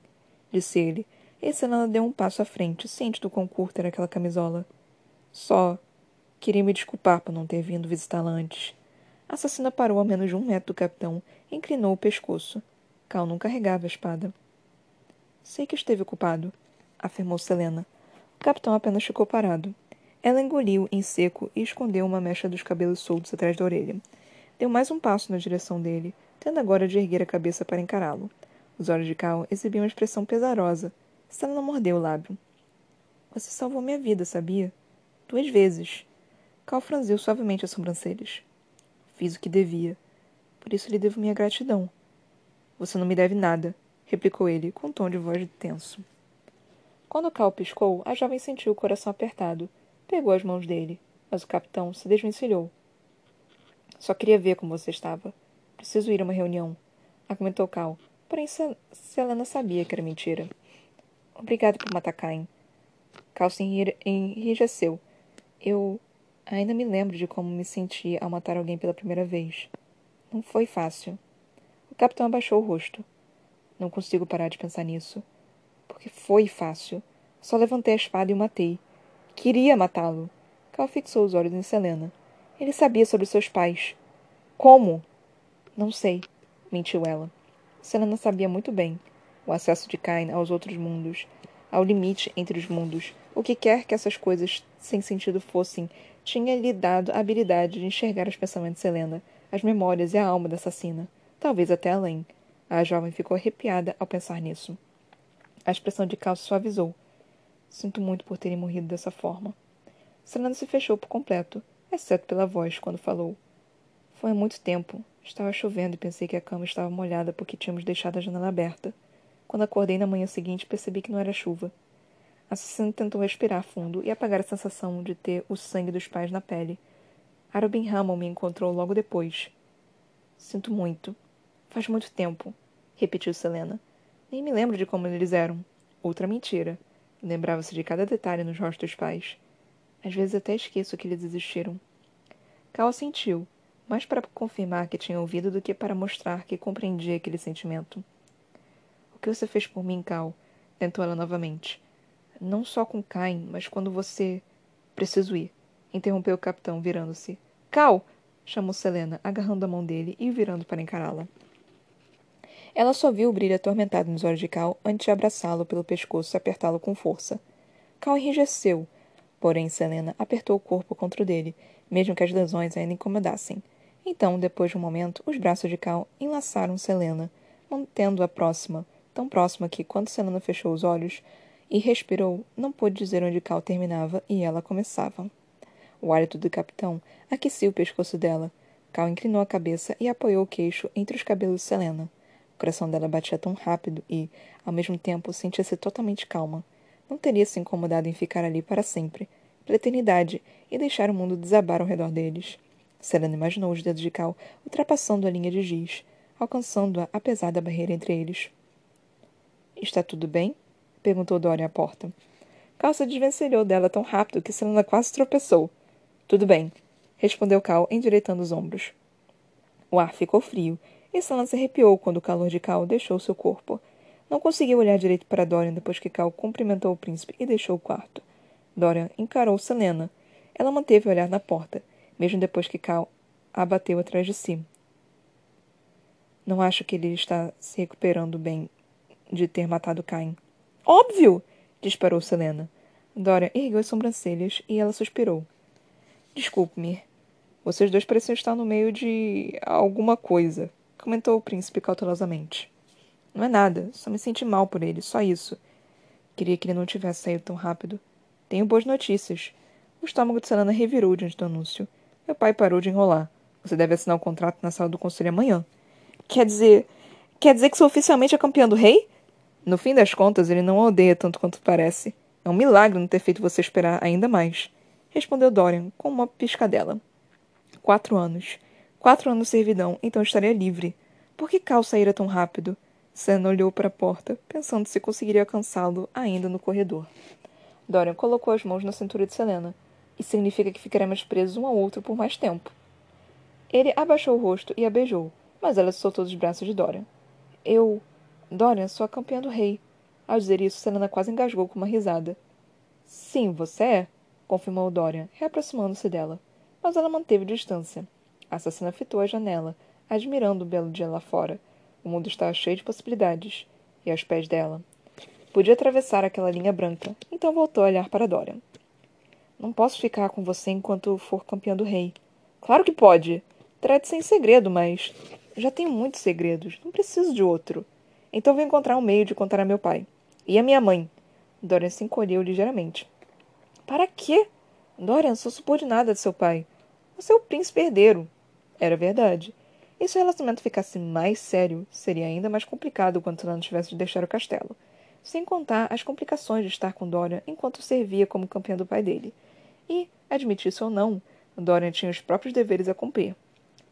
disse ele, e Selena deu um passo à frente, ciente do quão curta era aquela camisola. Só queria me desculpar por não ter vindo visitá-la antes. A assassina parou a menos de um metro do capitão e inclinou o pescoço. Cal não carregava a espada. Sei que esteve ocupado, afirmou Selena. O capitão apenas ficou parado. Ela engoliu em seco e escondeu uma mecha dos cabelos soltos atrás da orelha. Deu mais um passo na direção dele, tendo agora de erguer a cabeça para encará-lo. Os olhos de Cal exibiam uma expressão pesarosa. Selena mordeu o lábio. Você salvou minha vida, sabia? Duas vezes. Cal franziu suavemente as sobrancelhas. Fiz o que devia. Por isso lhe devo minha gratidão. Você não me deve nada, replicou ele, com um tom de voz tenso. Quando Cal piscou, a jovem sentiu o coração apertado. Pegou as mãos dele, mas o capitão se desvencilhou. Só queria ver como você estava. Preciso ir a uma reunião, argumentou Cal, porém Selena sabia que era mentira. Obrigado por matar Cain. Cal se enrijeceu. Eu ainda me lembro de como me senti ao matar alguém pela primeira vez. Não foi fácil. Capitão abaixou o rosto. Não consigo parar de pensar nisso. Porque foi fácil. Só levantei a espada e o matei. Queria matá-lo. Cal fixou os olhos em Selena. Ele sabia sobre seus pais. Como? Não sei, mentiu ela. Selena sabia muito bem. O acesso de Cain aos outros mundos, ao limite entre os mundos, o que quer que essas coisas sem sentido fossem, tinha lhe dado a habilidade de enxergar os pensamentos de Selena, as memórias e a alma da assassina, talvez até além. A jovem ficou arrepiada ao pensar nisso. A expressão de Cal suavizou. Sinto muito por terem morrido dessa forma. Selena se fechou por completo, exceto pela voz, quando falou. Foi há muito tempo. Estava chovendo e pensei que a cama estava molhada porque tínhamos deixado a janela aberta. Quando acordei na manhã seguinte, percebi que não era chuva. A assassina tentou respirar fundo e apagar a sensação de ter o sangue dos pais na pele. Arobin Hammond me encontrou logo depois. Sinto muito. Faz muito tempo repetiu Selena. Nem me lembro de como eles eram. Outra mentira. Lembrava-se de cada detalhe nos rostos dos pais. Às vezes até esqueço que eles existiram. Cal sentiu, mais para confirmar que tinha ouvido do que para mostrar que compreendia aquele sentimento. O que você fez por mim, Cal? tentou ela novamente. Não só com Cain, mas quando você. Preciso ir, interrompeu o capitão, virando-se. Cal! chamou Selena, agarrando a mão dele e virando para encará-la. Ela só viu o brilho atormentado nos olhos de Cal antes de abraçá-lo pelo pescoço e apertá-lo com força. Cal enrijeceu, porém Selena apertou o corpo contra o dele, mesmo que as lesões ainda incomodassem. Então, depois de um momento, os braços de Cal enlaçaram Selena, mantendo-a próxima, tão próxima que, quando Selena fechou os olhos e respirou, não pôde dizer onde Cal terminava e ela começava. O hálito do capitão aquecia o pescoço dela. Cal inclinou a cabeça e apoiou o queixo entre os cabelos de Selena coração dela batia tão rápido e, ao mesmo tempo, sentia-se totalmente calma. Não teria se incomodado em ficar ali para sempre, pela eternidade, e deixar o mundo desabar ao redor deles. Selena imaginou os dedos de Cal ultrapassando a linha de giz, alcançando-a apesar da barreira entre eles. Está tudo bem? perguntou Dorian à porta. Cal se desvencilhou dela tão rápido que Selena quase tropeçou. Tudo bem, respondeu Cal, endireitando os ombros. O ar ficou frio e Sana se arrepiou quando o calor de Cal deixou seu corpo. Não conseguiu olhar direito para Dorian depois que Cal cumprimentou o príncipe e deixou o quarto. Dorian encarou Selena. Ela manteve o olhar na porta, mesmo depois que Cal a bateu atrás de si. Não acho que ele está se recuperando bem de ter matado Cain. Óbvio! disparou Selena. Dorian ergueu as sobrancelhas e ela suspirou. Desculpe-me. Vocês dois pareciam estar no meio de alguma coisa comentou o príncipe cautelosamente. Não é nada, só me senti mal por ele, só isso. Queria que ele não tivesse saído tão rápido. Tenho boas notícias. O estômago de Selena revirou diante do anúncio. Meu pai parou de enrolar. Você deve assinar o contrato na sala do conselho amanhã. Quer dizer. Quer dizer que sou oficialmente a campeã do rei? No fim das contas, ele não a odeia tanto quanto parece. É um milagre não ter feito você esperar ainda mais. Respondeu Dorian, com uma piscadela. Quatro anos. Quatro anos de servidão, então estaria livre. Por que Cal saíra tão rápido? Senna olhou para a porta, pensando se conseguiria alcançá-lo ainda no corredor. Dorian colocou as mãos na cintura de Selena. Isso significa que ficaremos presos um ao outro por mais tempo. Ele abaixou o rosto e a beijou, mas ela se soltou dos braços de Dorian. Eu. Dorian, sou a campeã do rei. Ao dizer isso, Selena quase engasgou com uma risada. Sim, você é, confirmou Dorian, reaproximando-se dela. Mas ela manteve distância. A assassina fitou a janela, admirando o belo dia lá fora o mundo estava cheio de possibilidades. E aos pés dela. Podia atravessar aquela linha branca, então voltou a olhar para Dorian. Não posso ficar com você enquanto for campeã do rei. Claro que pode. Trate-se em segredo, mas. Já tenho muitos segredos. Não preciso de outro. Então vou encontrar um meio de contar a meu pai. E a minha mãe. Dorian se encolheu ligeiramente. Para quê? Dorian, sou subordinada de seu pai. Você é o príncipe herdeiro. Era verdade. E se o relacionamento ficasse mais sério, seria ainda mais complicado quando não tivesse de deixar o castelo. Sem contar as complicações de estar com Dorian enquanto servia como campeã do pai dele. E, admitisse ou não, Dorian tinha os próprios deveres a cumprir.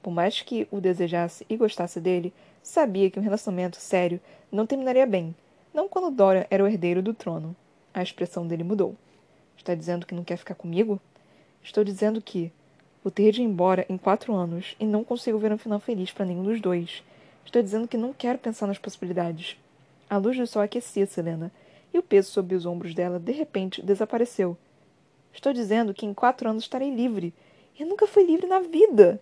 Por mais que o desejasse e gostasse dele, sabia que um relacionamento sério não terminaria bem, não quando Dorian era o herdeiro do trono. A expressão dele mudou. Está dizendo que não quer ficar comigo? Estou dizendo que, Vou ter de ir embora em quatro anos e não consigo ver um final feliz para nenhum dos dois. Estou dizendo que não quero pensar nas possibilidades. A luz do sol aquecia Selena, e o peso sob os ombros dela, de repente, desapareceu. Estou dizendo que em quatro anos estarei livre. Eu nunca fui livre na vida.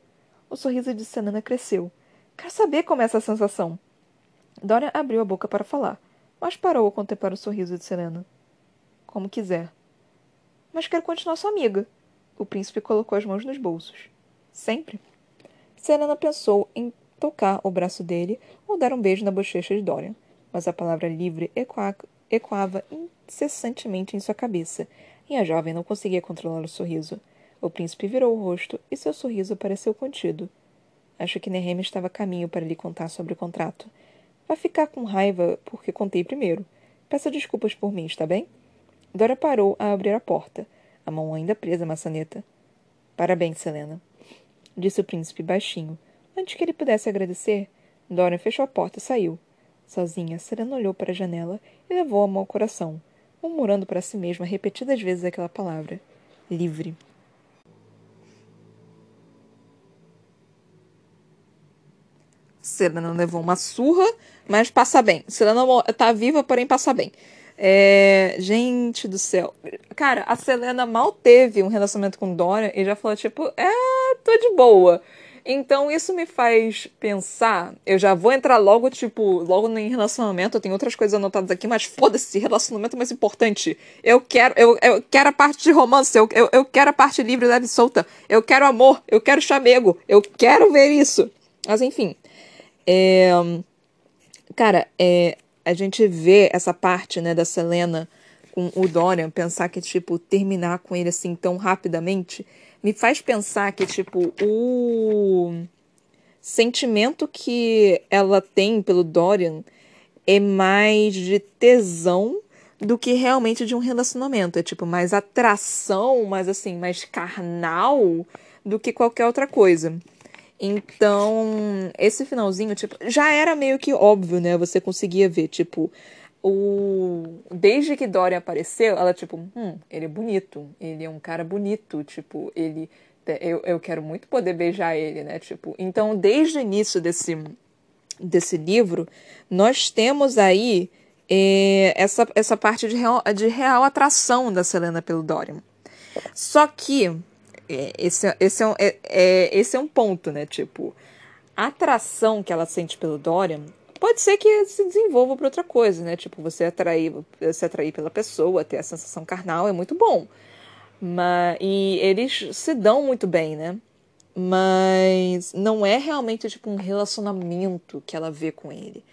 O sorriso de Selena cresceu. Quero saber como é essa sensação. Dorian abriu a boca para falar, mas parou ao contemplar o sorriso de Selena. Como quiser. Mas quero continuar sua amiga. O príncipe colocou as mãos nos bolsos. Sempre. Selena pensou em tocar o braço dele ou dar um beijo na bochecha de Dorian, mas a palavra livre ecoava incessantemente em sua cabeça, e a jovem não conseguia controlar o sorriso. O príncipe virou o rosto e seu sorriso pareceu contido. Acho que Nehem estava a caminho para lhe contar sobre o contrato. Vai ficar com raiva porque contei primeiro. Peça desculpas por mim, está bem? Dora parou a abrir a porta a mão ainda presa à maçaneta. Parabéns, Selena, disse o príncipe baixinho. Antes que ele pudesse agradecer, Dorian fechou a porta e saiu. Sozinha, Selena olhou para a janela e levou a mão ao coração, murmurando para si mesma repetidas vezes aquela palavra: livre. Selena levou uma surra, mas passa bem. Selena está viva, porém passa bem. É, gente do céu. Cara, a Selena mal teve um relacionamento com Dora e já falou, tipo, é, tô de boa. Então isso me faz pensar. Eu já vou entrar logo, tipo, logo em relacionamento. Eu tenho outras coisas anotadas aqui, mas foda-se, relacionamento é mais importante. Eu quero, eu, eu quero a parte de romance, eu, eu, eu quero a parte livre, leve e solta. Eu quero amor, eu quero chamego, eu quero ver isso. Mas enfim. É, cara, é, a gente vê essa parte, né, da Selena com o Dorian, pensar que, tipo, terminar com ele assim tão rapidamente, me faz pensar que, tipo, o sentimento que ela tem pelo Dorian é mais de tesão do que realmente de um relacionamento. É tipo mais atração, mais assim, mais carnal do que qualquer outra coisa. Então, esse finalzinho, tipo, já era meio que óbvio, né? Você conseguia ver, tipo, o desde que Dorian apareceu, ela tipo, hum, ele é bonito, ele é um cara bonito, tipo, ele eu, eu quero muito poder beijar ele, né? Tipo, então desde o início desse desse livro, nós temos aí é, essa, essa parte de real, de real atração da Selena pelo Dorian. Só que é, esse, esse, é um, é, é, esse é um ponto, né? Tipo, a atração que ela sente pelo Dorian pode ser que se desenvolva para outra coisa, né? Tipo, você atrair, se atrair pela pessoa, ter a sensação carnal é muito bom. Mas, e eles se dão muito bem, né? Mas não é realmente tipo um relacionamento que ela vê com ele.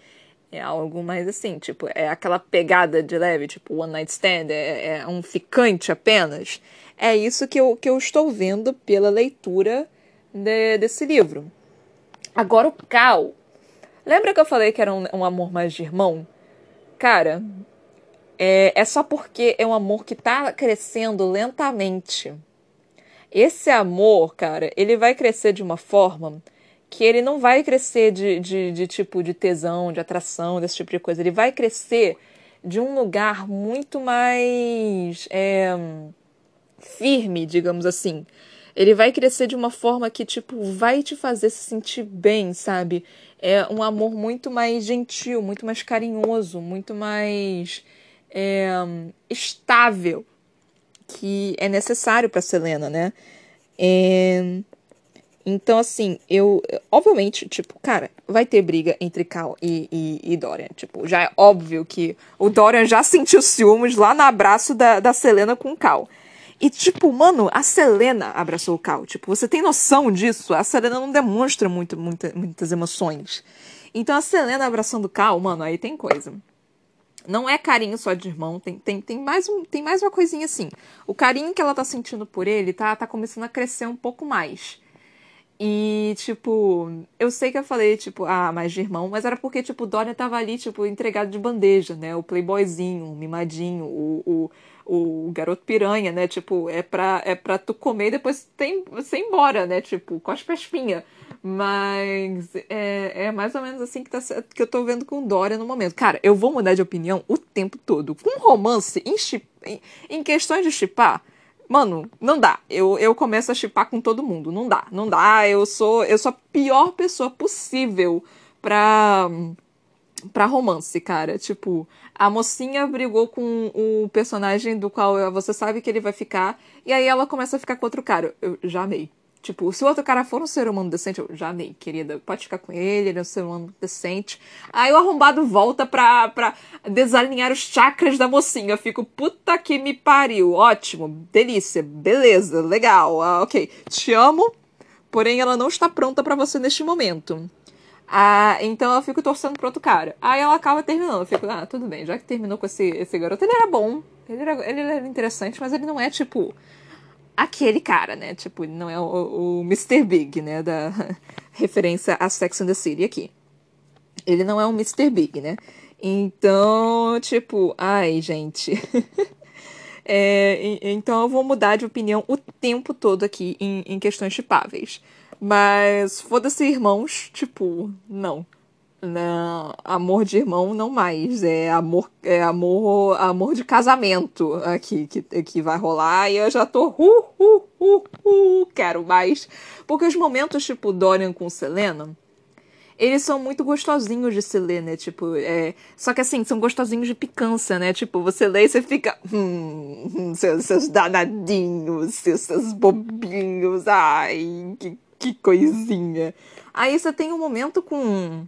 É algo mais assim, tipo, é aquela pegada de leve, tipo, one night stand, é, é um ficante apenas. É isso que eu, que eu estou vendo pela leitura de, desse livro. Agora, o Cal. Lembra que eu falei que era um, um amor mais de irmão? Cara, é, é só porque é um amor que tá crescendo lentamente. Esse amor, cara, ele vai crescer de uma forma que ele não vai crescer de, de, de tipo de tesão, de atração, desse tipo de coisa. Ele vai crescer de um lugar muito mais é, firme, digamos assim. Ele vai crescer de uma forma que, tipo, vai te fazer se sentir bem, sabe? É um amor muito mais gentil, muito mais carinhoso, muito mais é, estável que é necessário para Selena, né? É... Então, assim, eu. Obviamente, tipo, cara, vai ter briga entre Cal e, e, e, Dorian. Tipo, já é óbvio que o Dorian já sentiu ciúmes lá no abraço da, da Selena com Cal. E, tipo, mano, a Selena abraçou o Cal. Tipo, você tem noção disso? A Selena não demonstra muito, muita, muitas emoções. Então, a Selena abraçando o Cal, mano, aí tem coisa. Não é carinho só de irmão, tem, tem, tem, mais um, tem mais uma coisinha assim. O carinho que ela tá sentindo por ele tá, tá começando a crescer um pouco mais. E, tipo, eu sei que eu falei, tipo, ah, mais de irmão, mas era porque, tipo, o Dorian tava ali, tipo, entregado de bandeja, né? O playboyzinho, o mimadinho, o, o, o garoto piranha, né? Tipo, é pra, é pra tu comer e depois tem, você ir embora, né? Tipo, cospe a espinha. Mas é, é mais ou menos assim que, tá, que eu tô vendo com Dória no momento. Cara, eu vou mudar de opinião o tempo todo. Com romance, em, em, em questões de chipar, mano, não dá. Eu, eu começo a chipar com todo mundo. Não dá, não dá. Eu sou, eu sou a pior pessoa possível pra, pra romance, cara. Tipo, a mocinha brigou com o personagem do qual você sabe que ele vai ficar, e aí ela começa a ficar com outro cara. Eu já amei. Tipo, se o outro cara for um ser humano decente, eu já amei, querida. Pode ficar com ele, ele é um ser humano decente. Aí o arrombado volta pra, pra desalinhar os chakras da mocinha. Eu fico, puta que me pariu. Ótimo, delícia, beleza, legal. Ah, ok, te amo, porém ela não está pronta para você neste momento. Ah, então eu fico torcendo pro outro cara. Aí ela acaba terminando. Eu fico, ah, tudo bem, já que terminou com esse, esse garoto, ele era bom. Ele era, ele era interessante, mas ele não é tipo aquele cara, né? Tipo, não é o, o Mr. Big, né? Da referência a Sex and the City aqui. Ele não é um Mr. Big, né? Então, tipo, ai, gente. é, então eu vou mudar de opinião o tempo todo aqui em, em questões chipáveis. Mas foda-se, irmãos, tipo, não. Não, amor de irmão não mais. É amor, é amor, amor de casamento aqui que, que vai rolar. E eu já tô. Uh, uh, uh, uh, quero mais. Porque os momentos, tipo, Dorian com Selena, eles são muito gostosinhos de se ler, né? Tipo, é... Só que assim, são gostosinhos de picância, né? Tipo, você lê e você fica. Hum, hum seus, seus danadinhos, seus, seus bobinhos. Ai, que, que coisinha. Aí você tem um momento com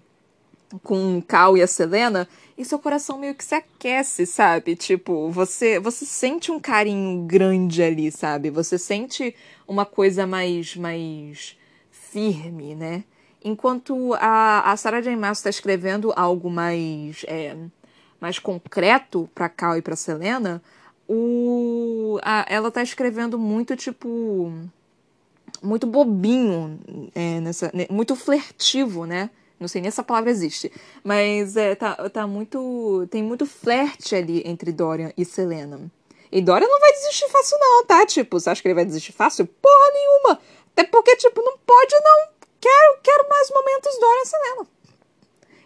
com o Cal e a Selena, e seu coração meio que se aquece, sabe? Tipo, você você sente um carinho grande ali, sabe? Você sente uma coisa mais mais firme, né? Enquanto a, a Sarah J. Maas está escrevendo algo mais é, mais concreto para Cal e para Selena, o, a, ela tá escrevendo muito tipo muito bobinho é, nessa, muito flertivo, né? Não sei nem se essa palavra existe. Mas é, tá, tá muito. Tem muito flerte ali entre Dorian e Selena. E Dorian não vai desistir fácil, não, tá? Tipo, você acha que ele vai desistir fácil? Porra nenhuma! Até porque, tipo, não pode, não. Quero, quero mais momentos Dorian e Selena.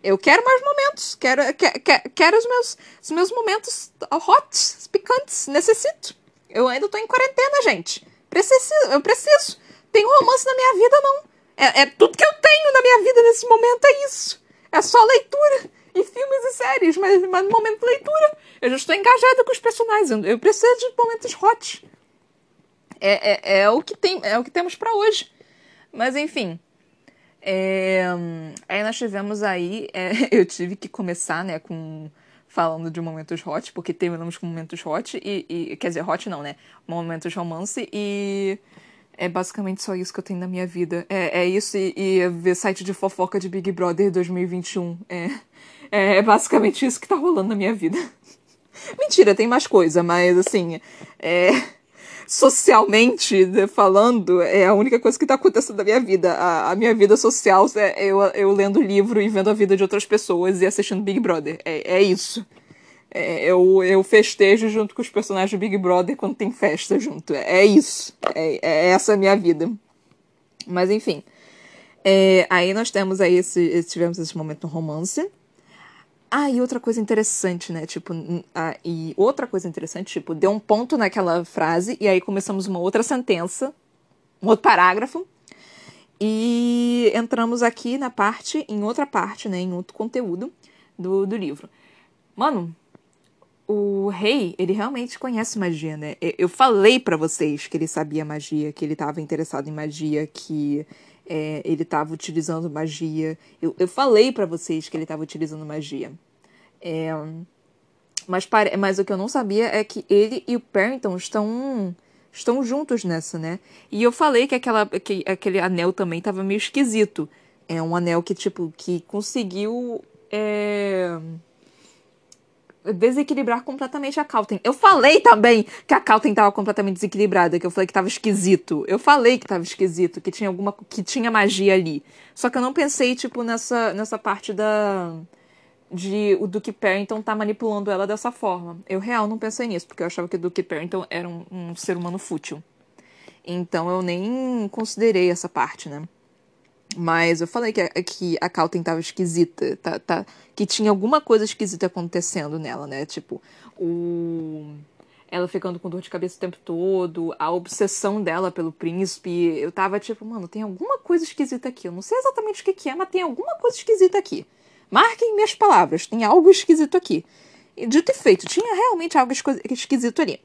Eu quero mais momentos. Quero, quero, os, meus, os meus momentos hot, picantes. Necessito. Eu ainda tô em quarentena, gente. Preciso, eu preciso. Tem romance na minha vida, não. É, é tudo que eu tenho na minha vida nesse momento, é isso. É só leitura e filmes e séries, mas, mas no momento de leitura eu já estou engajada com os personagens. Eu preciso de momentos hot. É, é, é o que tem, é o que temos para hoje. Mas enfim. É, aí nós tivemos aí. É, eu tive que começar, né, com falando de momentos hot, porque terminamos com momentos hot e, e quer dizer, hot não, né? Momentos romance e é basicamente só isso que eu tenho na minha vida. É, é isso e, e ver site de fofoca de Big Brother 2021. É, é, é basicamente isso que tá rolando na minha vida. Mentira, tem mais coisa, mas assim. É, socialmente falando, é a única coisa que tá acontecendo na minha vida. A, a minha vida social é eu, eu lendo livro e vendo a vida de outras pessoas e assistindo Big Brother. É, é isso. É, eu, eu festejo junto com os personagens do Big Brother quando tem festa junto. É, isso. É, é essa a minha vida. Mas enfim. É, aí nós temos aí esse, tivemos esse momento no romance. Ah, e outra coisa interessante, né? Tipo, ah, e outra coisa interessante, tipo, deu um ponto naquela frase e aí começamos uma outra sentença, um outro parágrafo. E entramos aqui na parte, em outra parte, né? Em outro conteúdo do, do livro. Mano, o rei, ele realmente conhece magia, né? Eu falei para vocês que ele sabia magia, que ele estava interessado em magia, que é, ele estava utilizando magia. Eu, eu falei para vocês que ele estava utilizando magia. É, mas, mas o que eu não sabia é que ele e o Perrington estão estão juntos nessa, né? E eu falei que, aquela, que aquele anel também estava meio esquisito. É um anel que, tipo, que conseguiu. É desequilibrar completamente a Calten. Eu falei também que a Calten estava completamente desequilibrada, que eu falei que estava esquisito. Eu falei que estava esquisito, que tinha alguma que tinha magia ali. Só que eu não pensei tipo nessa nessa parte da de o Duke Parrington tá manipulando ela dessa forma. Eu real não pensei nisso, porque eu achava que o Duke Parrington era um, um ser humano fútil. Então eu nem considerei essa parte, né? Mas eu falei que a, que a tava esquisita, tá, tá, que tinha alguma coisa esquisita acontecendo nela, né? Tipo, o ela ficando com dor de cabeça o tempo todo, a obsessão dela pelo príncipe. Eu tava tipo, mano, tem alguma coisa esquisita aqui. Eu não sei exatamente o que, que é, mas tem alguma coisa esquisita aqui. Marquem minhas palavras, tem algo esquisito aqui. E dito e feito, tinha realmente algo esquisito ali.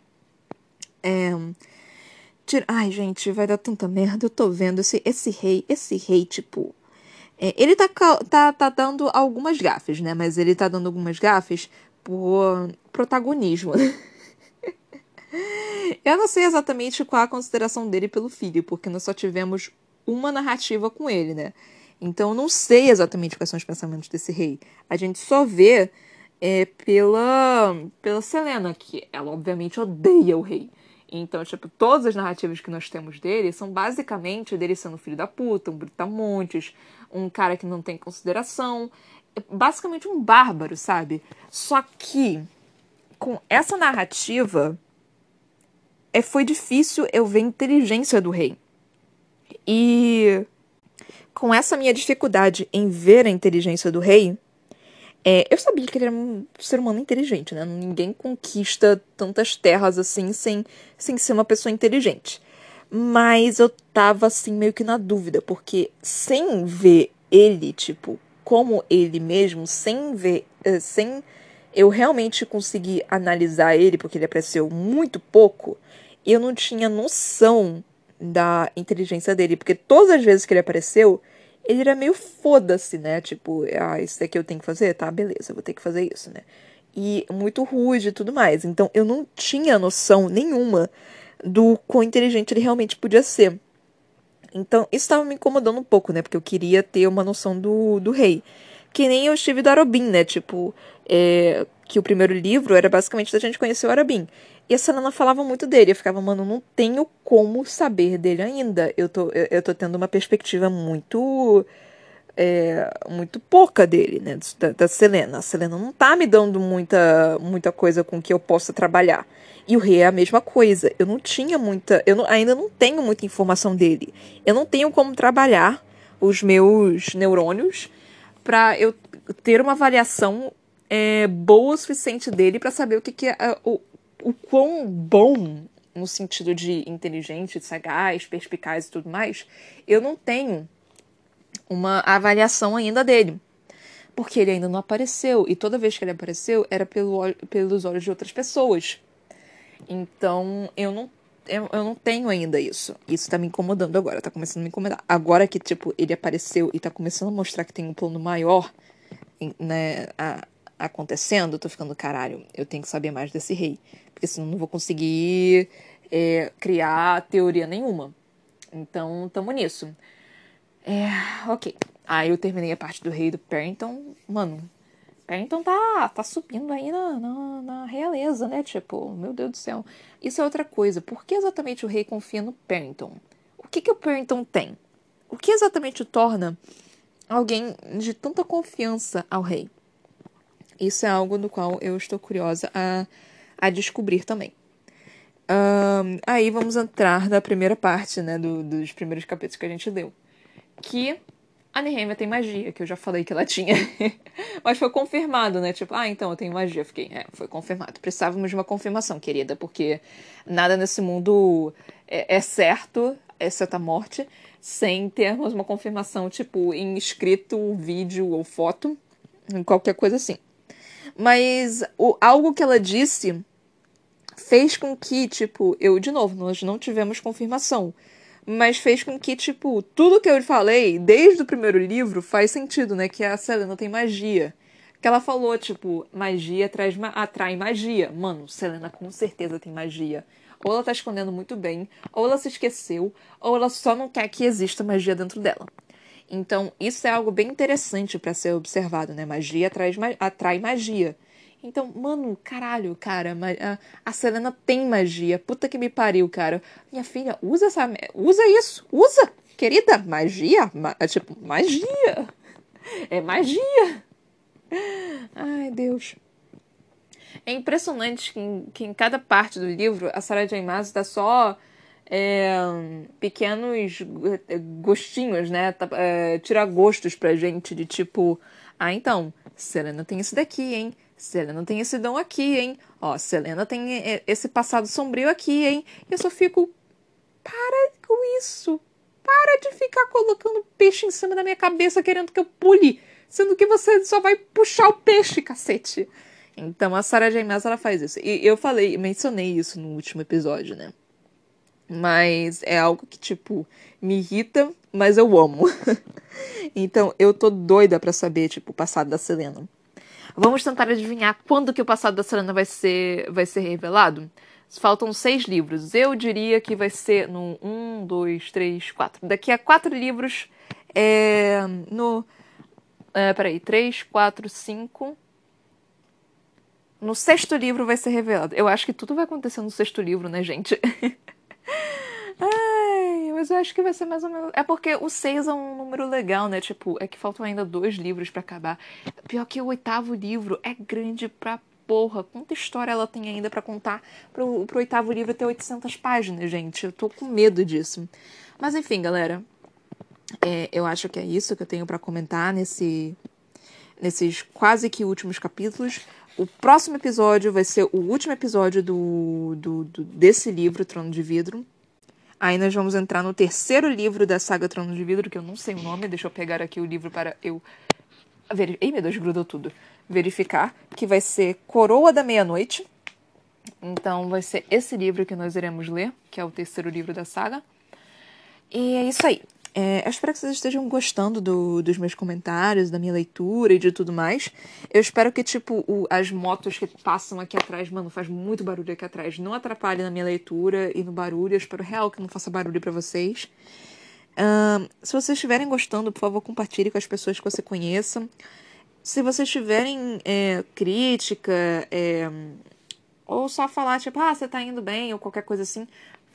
É, Ai, gente, vai dar tanta merda. Eu tô vendo esse, esse rei, esse rei, tipo. É, ele tá, tá, tá dando algumas gafes, né? Mas ele tá dando algumas gafes por protagonismo. Eu não sei exatamente qual a consideração dele pelo filho, porque nós só tivemos uma narrativa com ele, né? Então eu não sei exatamente quais são os pensamentos desse rei. A gente só vê é, pela, pela Selena, que ela obviamente odeia o rei. Então, tipo, todas as narrativas que nós temos dele são basicamente dele sendo filho da puta, um brutamontes, um cara que não tem consideração, basicamente um bárbaro, sabe? Só que com essa narrativa é, foi difícil eu ver a inteligência do rei. E com essa minha dificuldade em ver a inteligência do rei, é, eu sabia que ele era um ser humano inteligente, né? Ninguém conquista tantas terras assim sem, sem ser uma pessoa inteligente. Mas eu tava assim meio que na dúvida, porque sem ver ele, tipo, como ele mesmo, sem ver, eh, sem eu realmente conseguir analisar ele, porque ele apareceu muito pouco, eu não tinha noção da inteligência dele, porque todas as vezes que ele apareceu, ele era meio foda-se, né? Tipo, ah, isso daqui eu tenho que fazer? Tá, beleza, vou ter que fazer isso, né? E muito rude e tudo mais. Então eu não tinha noção nenhuma do quão inteligente ele realmente podia ser. Então isso estava me incomodando um pouco, né? Porque eu queria ter uma noção do, do rei. Que nem eu estive do Arobin, né? Tipo, é, que o primeiro livro era basicamente da gente conhecer o Arobin. E a Selena falava muito dele. Eu ficava, mano, não tenho como saber dele ainda. Eu tô, eu, eu tô tendo uma perspectiva muito. É, muito pouca dele, né? Da, da, Selena. A Selena não tá me dando muita, muita coisa com que eu possa trabalhar. E o rei é a mesma coisa. Eu não tinha muita. Eu não, ainda não tenho muita informação dele. Eu não tenho como trabalhar os meus neurônios para eu ter uma avaliação é, boa o suficiente dele para saber o que, que é, o, o quão bom, no sentido de inteligente, sagaz, perspicaz e tudo mais, eu não tenho uma avaliação ainda dele. Porque ele ainda não apareceu. E toda vez que ele apareceu, era pelo, pelos olhos de outras pessoas. Então, eu não, eu, eu não tenho ainda isso. Isso tá me incomodando agora, tá começando a me incomodar. Agora que, tipo, ele apareceu e tá começando a mostrar que tem um plano maior, né, a, acontecendo, eu tô ficando, caralho, eu tenho que saber mais desse rei porque senão não vou conseguir é, criar teoria nenhuma. Então, tamo nisso. É, ok. Aí eu terminei a parte do rei do Perrington. Mano, Perrington tá, tá subindo aí na, na, na, realeza, né? Tipo, meu Deus do céu. Isso é outra coisa. Por que exatamente o rei confia no Perrington? O que, que o Perrington tem? O que exatamente o torna alguém de tanta confiança ao rei? Isso é algo do qual eu estou curiosa a a descobrir também. Um, aí vamos entrar na primeira parte, né, do, dos primeiros capítulos que a gente leu, que A Nehemia tem magia, que eu já falei que ela tinha. Mas foi confirmado, né? Tipo, ah, então eu tenho magia. Fiquei, é, foi confirmado. Precisávamos de uma confirmação, querida, porque nada nesse mundo é, é certo, exceto a morte, sem termos uma confirmação, tipo, em escrito, vídeo ou foto, qualquer coisa assim. Mas o, algo que ela disse fez com que, tipo, eu, de novo, nós não tivemos confirmação mas fez com que, tipo, tudo que eu falei desde o primeiro livro faz sentido, né? Que a Selena tem magia. Que ela falou, tipo, magia atrai, atrai magia. Mano, Selena com certeza tem magia. Ou ela tá escondendo muito bem, ou ela se esqueceu, ou ela só não quer que exista magia dentro dela. Então, isso é algo bem interessante para ser observado, né? Magia atrai, atrai magia. Então, mano, caralho, cara, a Selena tem magia. Puta que me pariu, cara. Minha filha, usa essa. Usa isso, usa, querida. Magia? Ma é tipo, magia. É magia. Ai, Deus. É impressionante que em, que em cada parte do livro a Sarah J. Maas dá só é, pequenos gostinhos, né? Tá, é, tira gostos pra gente de tipo, ah, então, Selena tem isso daqui, hein? Selena tem esse dom aqui, hein? Ó, Selena tem esse passado sombrio aqui, hein? E eu só fico. Para com isso! Para de ficar colocando peixe em cima da minha cabeça querendo que eu pule! Sendo que você só vai puxar o peixe, cacete! Então a Sarah J. Maas, ela faz isso. E eu falei, mencionei isso no último episódio, né? Mas é algo que, tipo, me irrita, mas eu amo. então eu tô doida pra saber, tipo, o passado da Selena. Vamos tentar adivinhar quando que o passado da Selena vai ser, vai ser revelado? Faltam seis livros. Eu diria que vai ser no um, dois, três, quatro. Daqui a quatro livros, é, no... É, peraí, três, quatro, cinco... No sexto livro vai ser revelado. Eu acho que tudo vai acontecer no sexto livro, né, gente? Ai, mas eu acho que vai ser mais ou menos. É porque o 6 é um número legal, né? Tipo, é que faltam ainda dois livros para acabar. Pior que o oitavo livro é grande pra porra. Quanta história ela tem ainda para contar pro, pro oitavo livro ter 800 páginas, gente? Eu tô com medo disso. Mas enfim, galera. É, eu acho que é isso que eu tenho para comentar nesse, nesses quase que últimos capítulos. O próximo episódio vai ser o último episódio do, do, do desse livro, Trono de Vidro. Aí nós vamos entrar no terceiro livro da saga Trono de Vidro, que eu não sei o nome, deixa eu pegar aqui o livro para eu. Ver... Ei, meu Deus, grudou tudo. Verificar, que vai ser Coroa da Meia-Noite. Então vai ser esse livro que nós iremos ler, que é o terceiro livro da saga. E é isso aí. É, eu espero que vocês estejam gostando do, dos meus comentários, da minha leitura e de tudo mais. Eu espero que, tipo, o, as motos que passam aqui atrás, mano, faz muito barulho aqui atrás, não atrapalhem na minha leitura e no barulho. Eu espero real que não faça barulho para vocês. Uh, se vocês estiverem gostando, por favor, compartilhe com as pessoas que você conheça. Se vocês tiverem é, crítica, é, ou só falar, tipo, ah, você tá indo bem, ou qualquer coisa assim,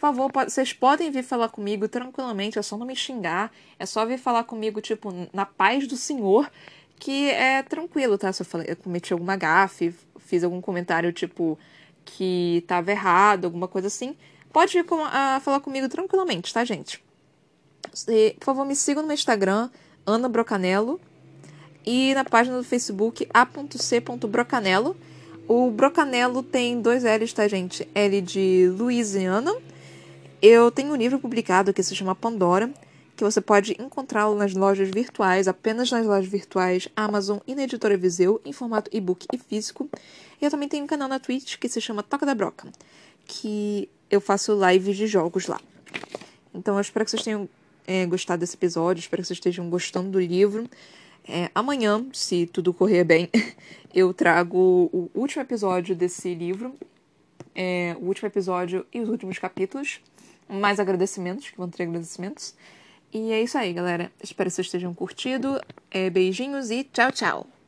favor, pode, vocês podem vir falar comigo tranquilamente, é só não me xingar, é só vir falar comigo, tipo, na paz do Senhor, que é tranquilo, tá? Se eu, falei, eu cometi alguma gafe, fiz algum comentário, tipo, que tava errado, alguma coisa assim, pode vir com, uh, falar comigo tranquilamente, tá, gente? E, por favor, me sigam no meu Instagram, Ana Brocanello, e na página do Facebook, a.c.brocanello. O Brocanello tem dois L's, tá, gente? L de Louisiana eu tenho um livro publicado que se chama Pandora, que você pode encontrá-lo nas lojas virtuais, apenas nas lojas virtuais Amazon e na editora Viseu, em formato e-book e físico. E eu também tenho um canal na Twitch que se chama Toca da Broca, que eu faço lives de jogos lá. Então eu espero que vocês tenham é, gostado desse episódio, espero que vocês estejam gostando do livro. É, amanhã, se tudo correr bem, eu trago o último episódio desse livro, é, o último episódio e os últimos capítulos mais agradecimentos, que vão ter agradecimentos. E é isso aí, galera. Espero que vocês estejam curtindo. É, beijinhos e tchau, tchau!